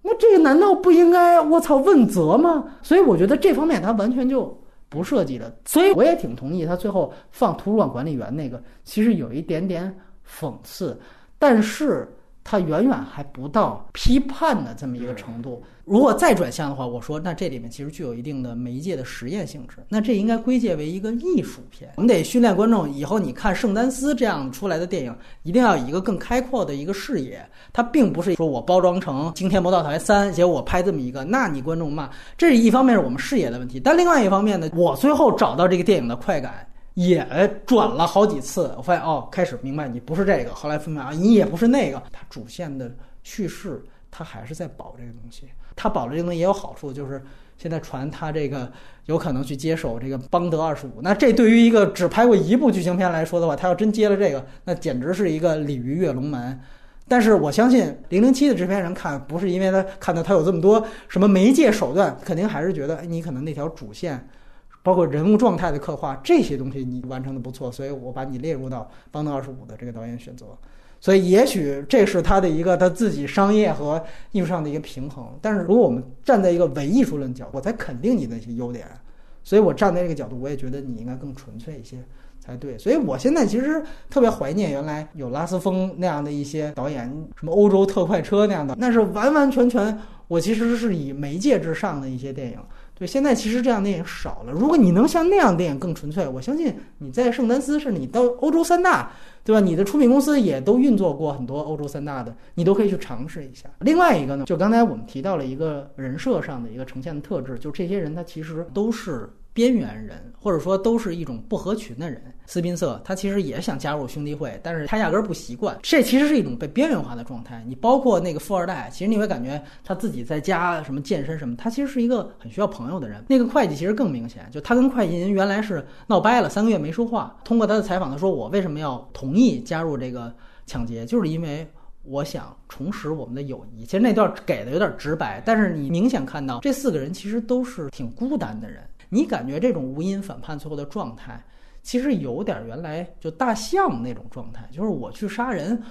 那这个难道不应该我操问责吗？所以我觉得这方面他完全就。不设计的，所以我也挺同意他最后放图书馆管理员那个，其实有一点点讽刺，但是它远远还不到批判的这么一个程度。如果再转向的话，我说那这里面其实具有一定的媒介的实验性质，那这应该归结为一个艺术片。我们得训练观众，以后你看圣丹斯这样出来的电影，一定要有一个更开阔的一个视野。它并不是说我包装成《惊天魔盗团三》，结果我拍这么一个，那你观众骂。这是一方面是我们视野的问题，但另外一方面呢，我最后找到这个电影的快感也转了好几次。我发现哦，开始明白你不是这个，后来分明啊，你也不是那个。它主线的叙事，它还是在保这个东西。他保了这个东西也有好处，就是现在传他这个有可能去接手这个邦德二十五。那这对于一个只拍过一部剧情片来说的话，他要真接了这个，那简直是一个鲤鱼跃龙门。但是我相信零零七的制片人看，不是因为他看到他有这么多什么媒介手段，肯定还是觉得，你可能那条主线，包括人物状态的刻画这些东西你完成的不错，所以我把你列入到邦德二十五的这个导演选择。所以，也许这是他的一个他自己商业和艺术上的一个平衡。但是，如果我们站在一个唯艺术论角，我才肯定你的一些优点。所以我站在这个角度，我也觉得你应该更纯粹一些才对。所以我现在其实特别怀念原来有拉斯风那样的一些导演，什么欧洲特快车那样的，那是完完全全我其实是以媒介之上的一些电影。对，现在其实这样电影少了。如果你能像那样电影更纯粹，我相信你在圣丹斯，是你到欧洲三大。对吧？你的出品公司也都运作过很多欧洲三大的，你都可以去尝试一下。另外一个呢，就刚才我们提到了一个人设上的一个呈现的特质，就这些人他其实都是。边缘人，或者说都是一种不合群的人。斯宾塞他其实也想加入兄弟会，但是他压根儿不习惯。这其实是一种被边缘化的状态。你包括那个富二代，其实你会感觉他自己在家什么健身什么，他其实是一个很需要朋友的人。那个会计其实更明显，就他跟会计人原来是闹掰了，三个月没说话。通过他的采访，他说：“我为什么要同意加入这个抢劫？就是因为我想重拾我们的友谊。”其实那段给的有点直白，但是你明显看到这四个人其实都是挺孤单的人。你感觉这种无因反叛最后的状态，其实有点原来就大象那种状态，就是我去杀人，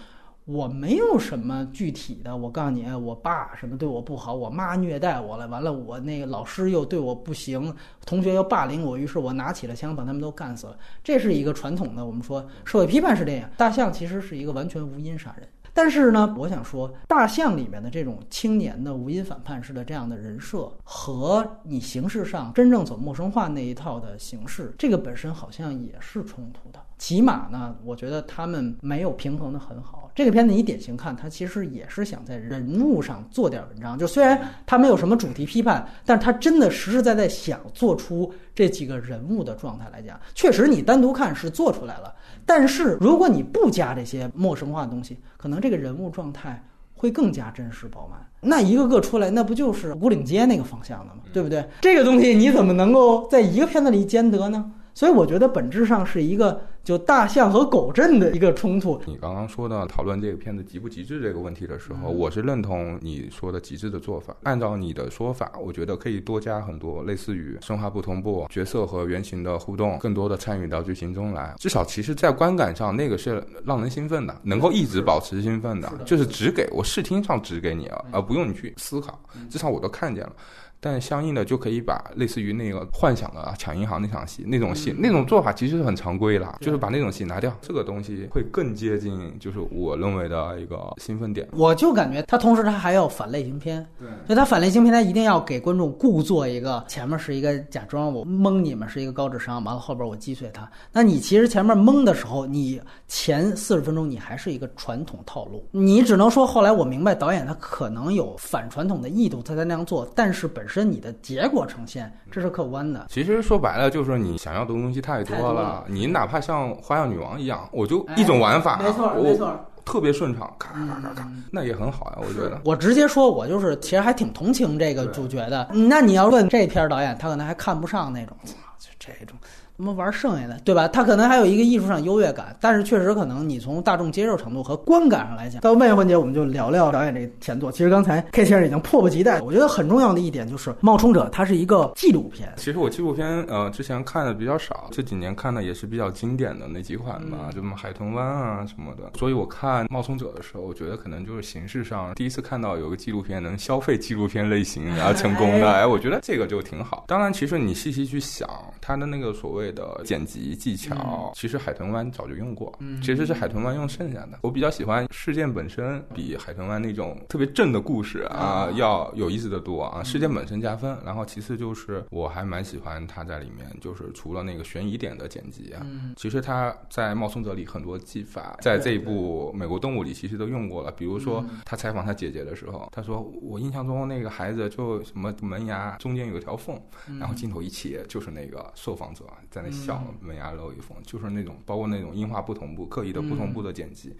我没有什么具体的。我告诉你，我爸什么对我不好，我妈虐待我了，完了我那个老师又对我不行，同学又霸凌我，于是我拿起了枪把他们都干死了。这是一个传统的，我们说社会批判是这样，大象其实是一个完全无因杀人。但是呢，我想说，大象里面的这种青年的无因反叛式的这样的人设，和你形式上真正走陌生化那一套的形式，这个本身好像也是冲突的。起码呢，我觉得他们没有平衡的很好。这个片子你典型看，它其实也是想在人物上做点文章。就虽然它没有什么主题批判，但是它真的实实在在想做出这几个人物的状态来讲，确实你单独看是做出来了。但是如果你不加这些陌生化的东西，可能这个人物状态会更加真实饱满。那一个个出来，那不就是古岭街那个方向的吗？对不对？这个东西你怎么能够在一个片子里兼得呢？所以我觉得本质上是一个就大象和狗镇的一个冲突。你刚刚说到讨论这个片子极不极致这个问题的时候，我是认同你说的极致的做法。按照你的说法，我觉得可以多加很多类似于生化不同步、角色和原型的互动，更多的参与到剧情中来。至少其实，在观感上，那个是让人兴奋的，能够一直保持兴奋的，就是只给我视听上只给你了，而不用你去思考。至少我都看见了。但相应的就可以把类似于那个幻想的抢银行那场戏那种戏那种做法其实是很常规了，就是把那种戏拿掉，这个东西会更接近就是我认为的一个兴奋点。我就感觉他同时他还要反类型片，对，所以他反类型片他一定要给观众故作一个前面是一个假装我蒙你们是一个高智商，完了后边我击碎他。那你其实前面蒙的时候，你前四十分钟你还是一个传统套路，你只能说后来我明白导演他可能有反传统的意图，他才那样做，但是本身。你的结果呈现，这是客观的。其实说白了，就是你想要的东西太多了。你哪怕像花样女王一样，我就一种玩法，没错没错，特别顺畅，咔咔咔咔，那也很好呀。我觉得，我直接说，我就是其实还挺同情这个主角的。那你要问这片导演，他可能还看不上那种，就这种。怎么玩剩下的，对吧？他可能还有一个艺术上优越感，但是确实可能你从大众接受程度和观感上来讲，到问题环节我们就聊聊导演这前作。其实刚才 K 先生已经迫不及待，我觉得很重要的一点就是《冒充者》它是一个纪录片。其实我纪录片呃之前看的比较少，这几年看的也是比较经典的那几款吧，就什么《海豚湾》啊什么的。所以我看《冒充者》的时候，我觉得可能就是形式上第一次看到有个纪录片能消费纪录片类型然后成功的，哎，我觉得这个就挺好。当然，其实你细细去想，它的那个所谓列的剪辑技巧，其实海豚湾早就用过，嗯。其实是海豚湾用剩下的。我比较喜欢事件本身比海豚湾那种特别正的故事啊啊。要有意思的多啊，事件本身加分。然后其次就是我还蛮喜欢他在里面，就是除了那个悬疑点的剪辑啊，嗯。其实他在《冒充者》里很多技法，在这一部《美国动物》里其实都用过了。比如说嗯他采访他姐姐的时候，他说我印象中那个孩子就什么门牙中间有一条缝，嗯。然后镜头一切就是那个受访者在那笑，嗯门牙露一缝，就是那种包括那种音画不同步、刻意的不同步的剪嗯辑。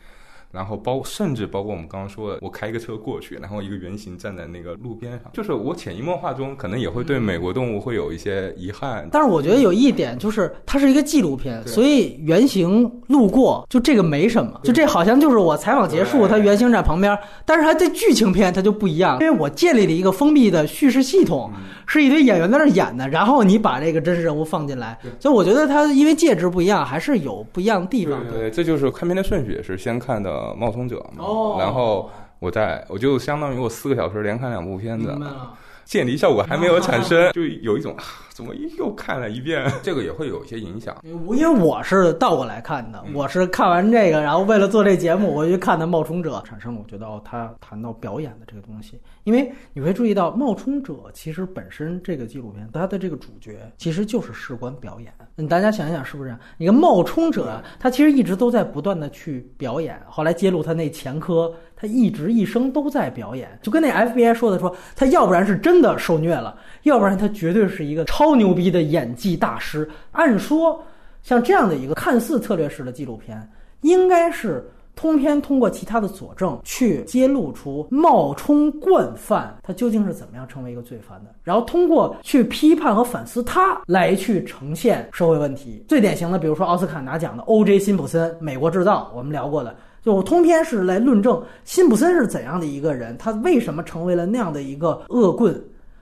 然后包甚至包括我们刚刚说的，我开一个车过去，然后一个原型站在那个路边上，就是我潜移默化中可能也会对美国动物会有一些遗憾。但是我觉得有一点就是，它是一个纪录片，所以原型路过就这个没什么，就这好像就是我采访结束，对。它原型在旁边。但是它这剧情片它就不一样，因为我建立了一个封闭的叙事系统，是一堆演员在那演的，然后你把这个真实人物放进来，所以我觉得它因为介质不一样，还是有不一样的地方。对对，这就是看片的顺序，也是先看的《冒充者》嘛，哦。然后我在我就相当于我四个小时连看两部片子。明，白了。渐离效果还没有产生，就有一种啊，怎么又看了一遍？这个也会有一些影响。因为我是倒过来看的，我是看完这个，然后为了做这节目，我就去看的《冒充者》，产生了我觉得哦，他谈到表演的这个东西，因为你会注意到，《冒充者》其实本身这个纪录片，它的这个主角其实就是事关表演。嗯，大家想一想是不是这样？你看《冒充者》啊，他其实一直都在不断的去表演，后来揭露他那前科，他一直一生都在表演，就跟那 FBI 说的说，他要不然是真的受虐了，要不然他绝对是一个超牛逼的演技大师。按说，像这样的一个看似策略式的纪录片，应该是通篇通过其他的佐证去揭露出冒充惯犯他究竟是怎么样成为一个罪犯的，然后通过去批判和反思他来去呈现社会问题。最典型的，比如说奥斯卡拿奖的 O.J. 辛普森，《美国制造》，我们聊过的。就我通篇是来论证辛普森是怎样的一个人，他为什么成为了那样的一个恶棍，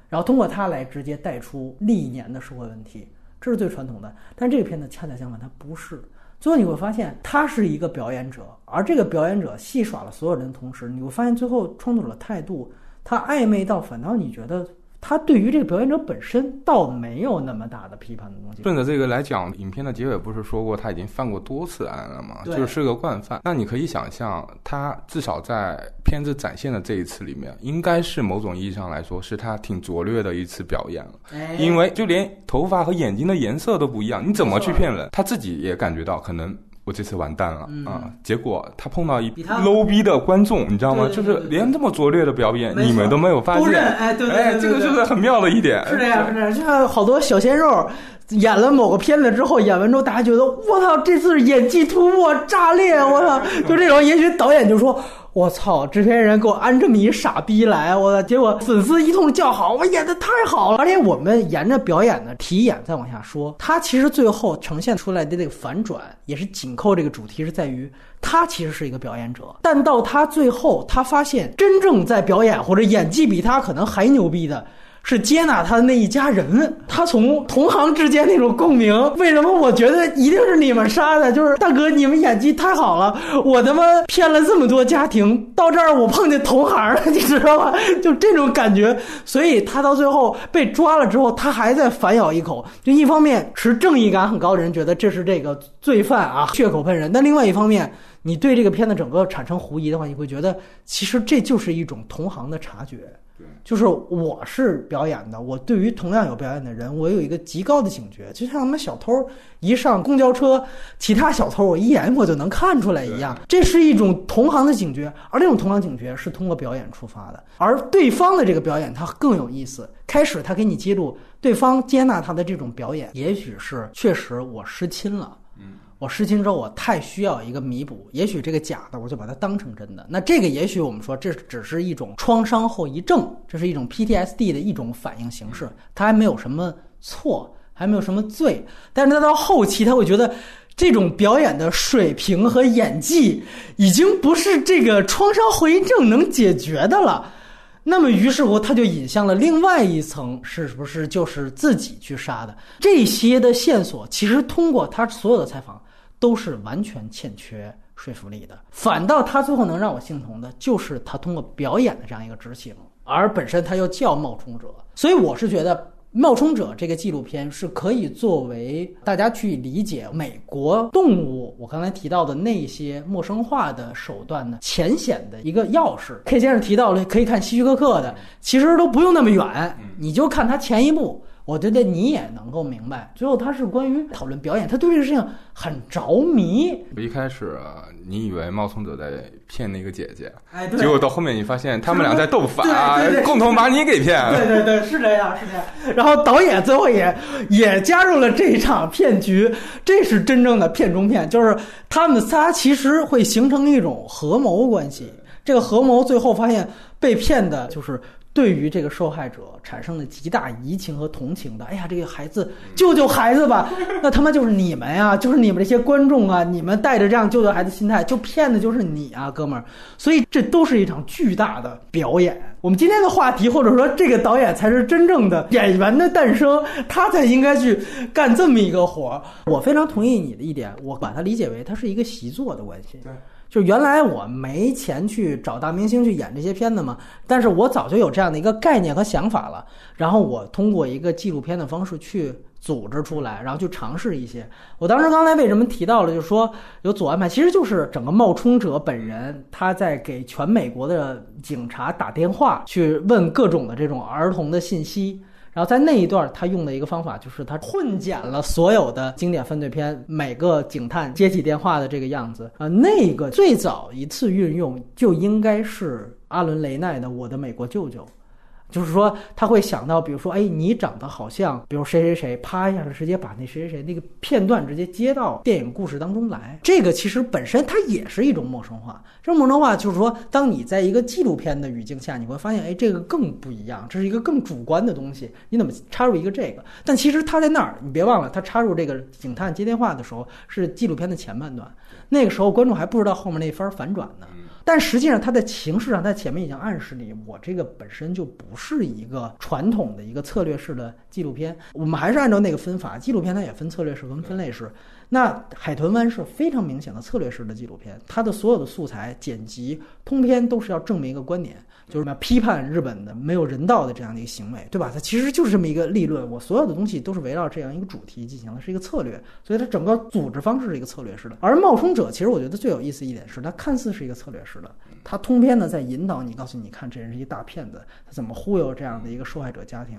然后通过他来直接带出历年的社会问题，这是最传统的。但这个片子恰恰相反，它不是。最后你会发现，他是一个表演者，而这个表演者戏耍了所有人的同时，你会发现最后创作者的态度，他暧昧到反倒你觉得他对于这个表演者本身倒没有那么大的批判的东西。顺着这个来讲，影片的结尾不是说过他已经犯过多次案了吗？对就是是个惯犯。那你可以想象，他至少在片子展现的这一次里面，应该是某种意义上来说，是他挺拙劣的一次表演了。哎因为就连头发和眼睛的颜色都不一样，你怎么去骗人？他自己也感觉到可能。我这次完蛋了啊、嗯结果他碰到一比他 low 逼的观众，你知道吗？对对对就是连这么拙劣的表演，你们都没有发现。哎对对哎，对对这个就是很妙的一点。是这样，是这样，就像好多小鲜肉演了某个片子之后，演完之后大家觉得我操，这次演技突破炸裂，我操，就这种，也许导演就说。我操！制片人给我安这么一傻逼来，我！结果粉丝一通叫好，我演的太好了。而且我们沿着表演的题眼再往下说，他其实最后呈现出来的这个反转，也是紧扣这个主题，是在于他其实是一个表演者，但到他最后，他发现真正在表演或者演技比他可能还牛逼的。是接纳他的那一家人，他从同行之间那种共鸣。为什么我觉得一定是你们杀的？就是大哥，你们演技太好了，我他妈骗了这么多家庭，到这儿我碰见同行了，你知道吗？就这种感觉。所以他到最后被抓了之后，他还在反咬一口。就一方面持正义感很高的人觉得这是这个罪犯啊，血口喷人；那另外一方面，你对这个片子整个产生狐疑的话，你会觉得其实这就是一种同行的察觉。就是我是表演的，我对于同样有表演的人，我有一个极高的警觉，就像他们小偷一上公交车，其他小偷我一眼我就能看出来一样，这是一种同行的警觉，而这种同行警觉是通过表演出发的，而对方的这个表演它更有意思。开始他给你揭露对方接纳他的这种表演，也许是确实我失亲了。我失亲之后，我太需要一个弥补。也许这个假的，我就把它当成真的。那这个也许我们说这只是一种创伤后遗症，这是一种 PTSD 的一种反应形式，它还没有什么错，还没有什么罪。但是他到后期，他会觉得这种表演的水平和演技已经不是这个创伤后遗症能解决的了。那么，于是乎，他就引向了另外一层，是不是就是自己去杀的？这些的线索，其实通过他所有的采访，都是完全欠缺说服力的。反倒他最后能让我心疼的，就是他通过表演的这样一个执行，而本身他又叫冒充者。所以我是觉得，冒充者这个纪录片是可以作为大家去理解美国动物，我刚才提到的那些陌生化的手段呢，浅显的一个钥匙。K 先生提到了，可以看希区柯克的，其实都不用那么远，你就看他前一部。我觉得你也能够明白，最后他是关于讨论表演，他对这个事情很着迷。我一开始你以为冒充者在骗那个姐姐，哎，结果到后面你发现他们俩在斗法，共同把你给骗了。对对对，是这样，是这样。然后导演最后也也加入了这一场骗局，这是真正的骗中骗，就是他们仨其实会形成一种合谋关系。这个合谋最后发现被骗的就是。对于这个受害者产生了极大移情和同情的，哎呀，这个孩子救救孩子吧！那他妈就是你们呀，就是你们这些观众啊，你们带着这样救救孩子心态，就骗的就是你啊，哥们儿！所以这都是一场巨大的表演。我们今天的话题，或者说这个导演才是真正的演员的诞生，他才应该去干这么一个活儿。我非常同意你的一点，我把它理解为它是一个习作的关系。对。就原来我没钱去找大明星去演这些片子嘛，但是我早就有这样的一个概念和想法了。然后我通过一个纪录片的方式去组织出来，然后去尝试一些。我当时刚才为什么提到了，就是说有左安排，其实就是整个冒充者本人他在给全美国的警察打电话，去问各种的这种儿童的信息。然后在那一段，他用的一个方法就是他混剪了所有的经典犯罪片每个警探接起电话的这个样子呃，那个最早一次运用就应该是阿伦雷奈的《我的美国舅舅》。就是说，他会想到，比如说，哎，你长得好像，比如谁谁谁，啪一下，直接把那谁谁谁那个片段直接接到电影故事当中来。这个其实本身它也是一种陌生化。这种陌生化就是说，当你在一个纪录片的语境下，你会发现，哎，这个更不一样，这是一个更主观的东西。你怎么插入一个这个？但其实他在那儿，你别忘了，他插入这个警探接电话的时候是纪录片的前半段，那个时候观众还不知道后面那番反转呢。但实际上，它在形式上，它前面已经暗示你，我这个本身就不是一个传统的一个策略式的纪录片。我们还是按照那个分法，纪录片它也分策略式跟分类式。那《海豚湾》是非常明显的策略式的纪录片，它的所有的素材、剪辑、通篇都是要证明一个观点。就是什么批判日本的没有人道的这样的一个行为，对吧？它其实就是这么一个立论。我所有的东西都是围绕这样一个主题进行的，是一个策略。所以它整个组织方式是一个策略式的。而冒充者其实我觉得最有意思一点是，它看似是一个策略式的，它通篇呢在引导你，告诉你看这人是一大骗子，他怎么忽悠这样的一个受害者家庭。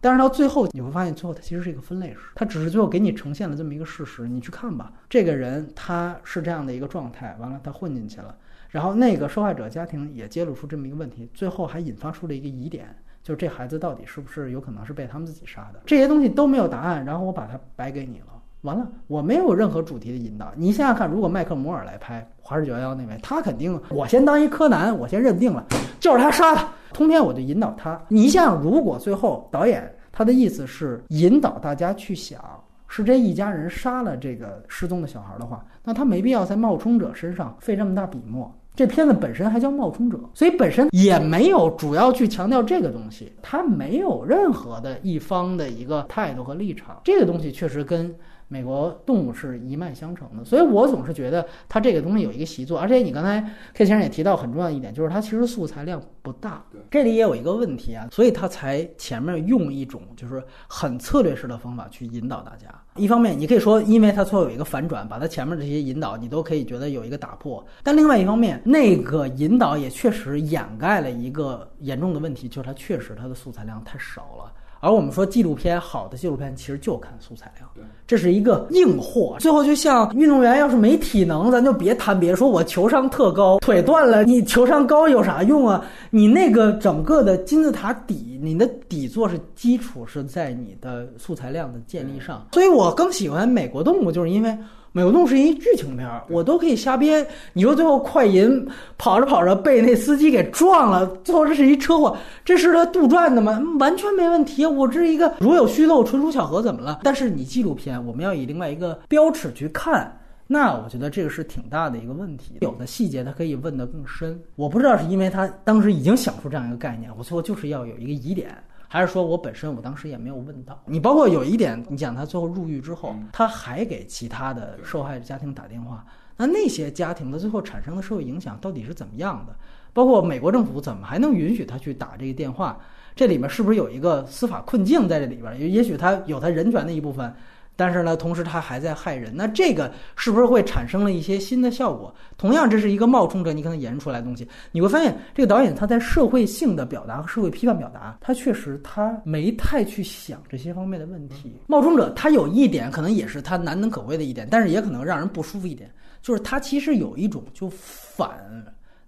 但是到最后你会发现，最后它其实是一个分类式，它只是最后给你呈现了这么一个事实，你去看吧，这个人他是这样的一个状态，完了他混进去了。然后那个受害者家庭也揭露出这么一个问题，最后还引发出了一个疑点，就是这孩子到底是不是有可能是被他们自己杀的？这些东西都没有答案，然后我把它摆给你了，完了，我没有任何主题的引导。你想想看，如果麦克摩尔来拍《华氏九幺幺》那位，他肯定我先当一柯南，我先认定了就是他杀的，通篇我就引导他。你想想，如果最后导演他的意思是引导大家去想是这一家人杀了这个失踪的小孩的话，那他没必要在冒充者身上费这么大笔墨。这片子本身还叫冒充者，所以本身也没有主要去强调这个东西，他没有任何的一方的一个态度和立场。这个东西确实跟。美国动物是一脉相承的，所以我总是觉得它这个东西有一个习作，而且你刚才 K 先生也提到很重要一点，就是它其实素材量不大。这里也有一个问题啊，所以他才前面用一种就是很策略式的方法去引导大家。一方面，你可以说，因为它最后有一个反转，把它前面这些引导你都可以觉得有一个打破；但另外一方面，那个引导也确实掩盖了一个严重的问题，就是它确实它的素材量太少了。而我们说纪录片好的纪录片，其实就看素材量，这是一个硬货。最后就像运动员要是没体能，咱就别谈别说我球商特高，腿断了，你球商高有啥用啊？你那个整个的金字塔底，你的底座是基础是在你的素材量的建立上。所以我更喜欢美国动物，就是因为。美国动物是一剧情片，我都可以瞎编。你说最后快银跑着跑着被那司机给撞了，最后这是一车祸，这是他杜撰的吗？完全没问题。我这是一个如有虚漏，纯属巧合，怎么了？但是你纪录片，我们要以另外一个标尺去看，那我觉得这个是挺大的一个问题。有的细节他可以问得更深，我不知道是因为他当时已经想出这样一个概念，我最后就是要有一个疑点。还是说我本身我当时也没有问到你，包括有一点，你讲他最后入狱之后，他还给其他的受害家庭打电话，那那些家庭的最后产生的社会影响到底是怎么样的？包括美国政府怎么还能允许他去打这个电话？这里面是不是有一个司法困境在这里边？也也许他有他人权的一部分。但是呢，同时他还在害人，那这个是不是会产生了一些新的效果？同样，这是一个冒充者，你可能演出来的东西，你会发现这个导演他在社会性的表达和社会批判表达，他确实他没太去想这些方面的问题。冒充者他有一点可能也是他难能可贵的一点，但是也可能让人不舒服一点，就是他其实有一种就反。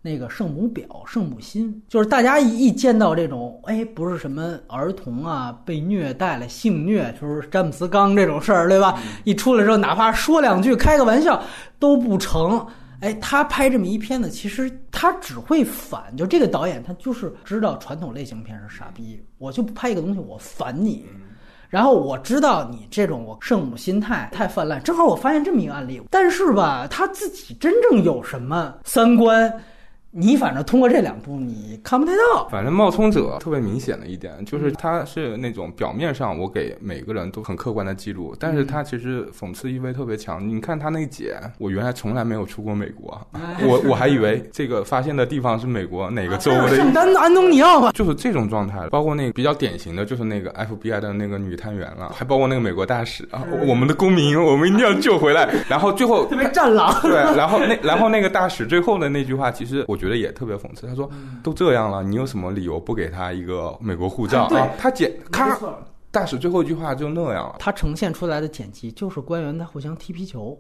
那个圣母婊、圣母心，就是大家一一见到这种，哎，不是什么儿童啊被虐待了、性虐，就是詹姆斯刚这种事儿，对吧？一出来之后，哪怕说两句、开个玩笑都不成。哎，他拍这么一片子，其实他只会反，就这个导演他就是知道传统类型片是傻逼，我就拍一个东西，我反你。然后我知道你这种我圣母心态太泛滥，正好我发现这么一个案例，但是吧，他自己真正有什么三观？你反正通过这两部你看不太到。反正冒充者特别明显的一点就是他是那种表面上我给每个人都很客观的记录，但是他其实讽刺意味特别强。你看他那姐，我原来从来没有出过美国，我我还以为这个发现的地方是美国哪个州的圣丹安东尼奥吧，就是这种状态。包括那个比较典型的就是那个 FBI 的那个女探员了，还包括那个美国大使啊，我们的公民我们一定要救回来。然后最后特别战狼，对，然后那然后那个大使最后的那句话，其实我。觉得也特别讽刺。他说：“都这样了，你有什么理由不给他一个美国护照啊？”他剪咔，大使最后一句话就那样了。他呈现出来的剪辑就是官员在互相踢皮球。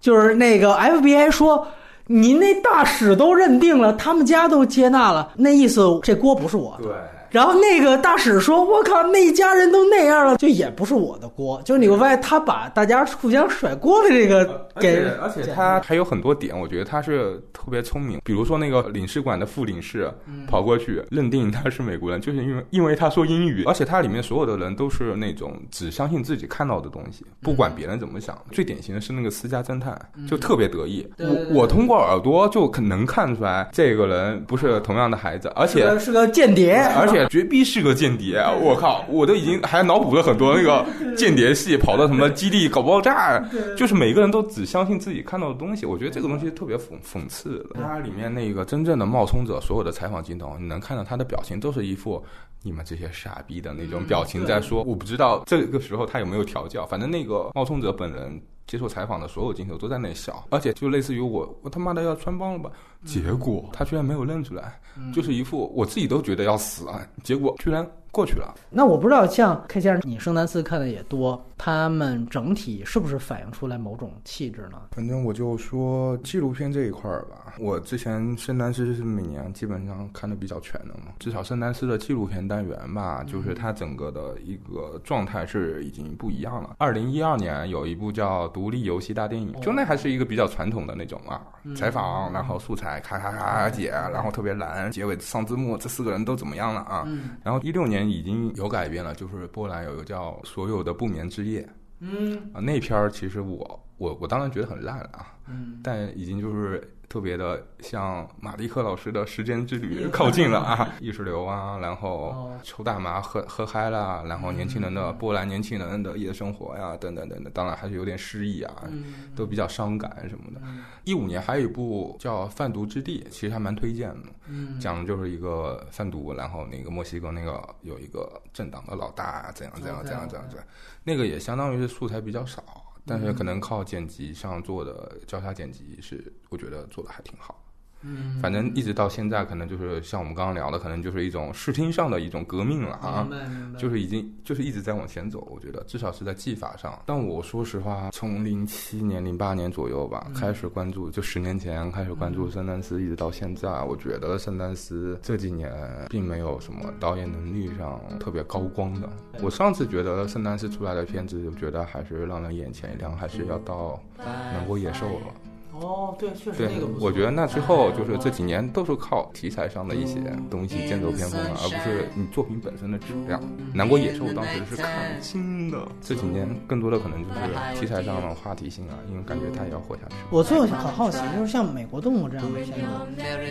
就是那个 FBI 说：“您那大使都认定了，他们家都接纳了，那意思这锅不是我的。”对。然后那个大使说：“我靠，那一家人都那样了，就也不是我的锅。”就是你会发现，他把大家互相甩锅的这个给，而且他还有很多点，我觉得他是特别聪明。比如说那个领事馆的副领事跑过去认定他是美国人，就是因为因为他说英语，而且他里面所有的人都是那种只相信自己看到的东西，不管别人怎么想。最典型的是那个私家侦探，就特别得意。我我通过耳朵就可能看出来这个人不是同样的孩子，而且是个间谍，而且。绝逼是个间谍！我靠，我都已经还脑补了很多那个间谍戏，跑到什么基地搞爆炸，就是每个人都只相信自己看到的东西。我觉得这个东西特别讽讽刺。它里面那个真正的冒充者，所有的采访镜头，你能看到他的表情都是一副你们这些傻逼的那种表情，在说我不知道这个时候他有没有调教。反正那个冒充者本人接受采访的所有镜头都在那笑，而且就类似于我我他妈的要穿帮了吧。结果他居然没有认出来，就是一副我自己都觉得要死啊，结果居然。过去了，那我不知道，像 K 先生，你圣丹斯看的也多，他们整体是不是反映出来某种气质呢？反正我就说纪录片这一块儿吧，我之前圣丹斯是每年基本上看的比较全的嘛，至少圣丹斯的纪录片单元吧，就是它整个的一个状态是已经不一样了。二零一二年有一部叫《独立游戏大电影》，就那还是一个比较传统的那种啊，采访，然后素材咔咔咔剪，然后特别蓝，结尾上字幕，这四个人都怎么样了啊？然后一六年。已经有改变了，就是波兰有一个叫《所有的不眠之夜》，嗯啊，那篇儿其实我我我当然觉得很烂了啊，嗯，但已经就是。特别的向马利克老师的时间之旅 靠近了啊，意识流啊，然后抽大麻喝喝嗨了，然后年轻人的波兰年轻人的夜生活呀，等等等等，当然还是有点诗意啊，都比较伤感什么的。一五年还有一部叫《贩毒之地》，其实还蛮推荐的，讲的就是一个贩毒，然后那个墨西哥那个有一个政党的老大怎样怎样怎样怎样怎样，那个也相当于是素材比较少。但是可能靠剪辑上做的交叉剪辑是，我觉得做的还挺好。嗯，反正一直到现在，可能就是像我们刚刚聊的，可能就是一种视听上的一种革命了啊，就是已经就是一直在往前走。我觉得至少是在技法上。但我说实话，从零七年、零八年左右吧，开始关注，就十年前开始关注圣丹斯，一直到现在，我觉得圣丹斯这几年并没有什么导演能力上特别高光的。我上次觉得圣丹斯出来的片子，我觉得还是让人眼前一亮，还是要到《南国野兽》了。哦，对，确实那个我觉得那之后就是这几年都是靠题材上的一些东西剑走偏锋了，而不是你作品本身的质量。南国野兽当时是看清的，这几年更多的可能就是题材上的话题性啊，因为感觉它也要活下去。我最后很好奇，就是像美国动物这样的片子，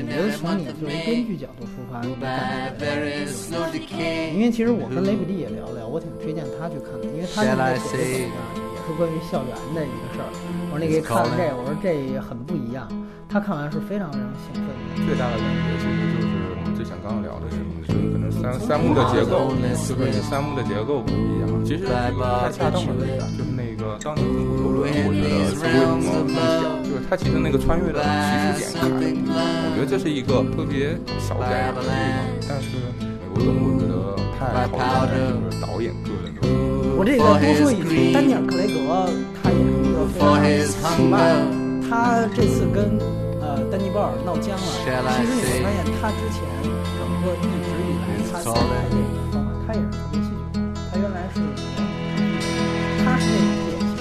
你觉得从你作为编剧角度出发，你感觉？因为其实我跟雷比利也聊聊，我挺推荐他去看的，因为他那个写的也是关于校园的一个事儿。我说你给看看这，我说这很不一样。他看完是非常非常兴奋的。最大的感觉其实就是我们之之前刚刚聊的是，就是可能三三幕的结构，就是你三幕的结构不一样。其实这个太恰当的例子，就是那个当年中国头的，我觉得是为什么不讲？就是他其实那个穿越的起始点卡的不一样，我觉得这是一个特别小改良的地方。但是美国人我觉得太考虑了就是导演个人的。我这里再多说一句，丹尼尔·克雷格他也 是一个非常奇怪，他这次跟呃丹尼·鲍尔闹僵了。其实你会发现，他之前整个一直以来他拍电影的方法，他也是特别戏剧化。他原来是，他是那种典型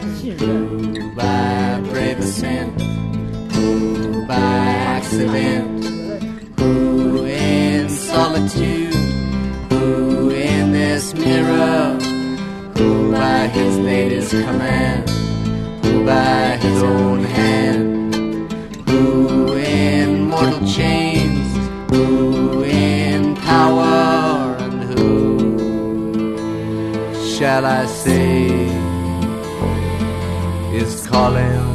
的信任。 by brave ascent, who by accident, who in solitude, who in this mirror, who by his lady's command, By his own hand, who in mortal chains, who in power, and who shall I say? is calling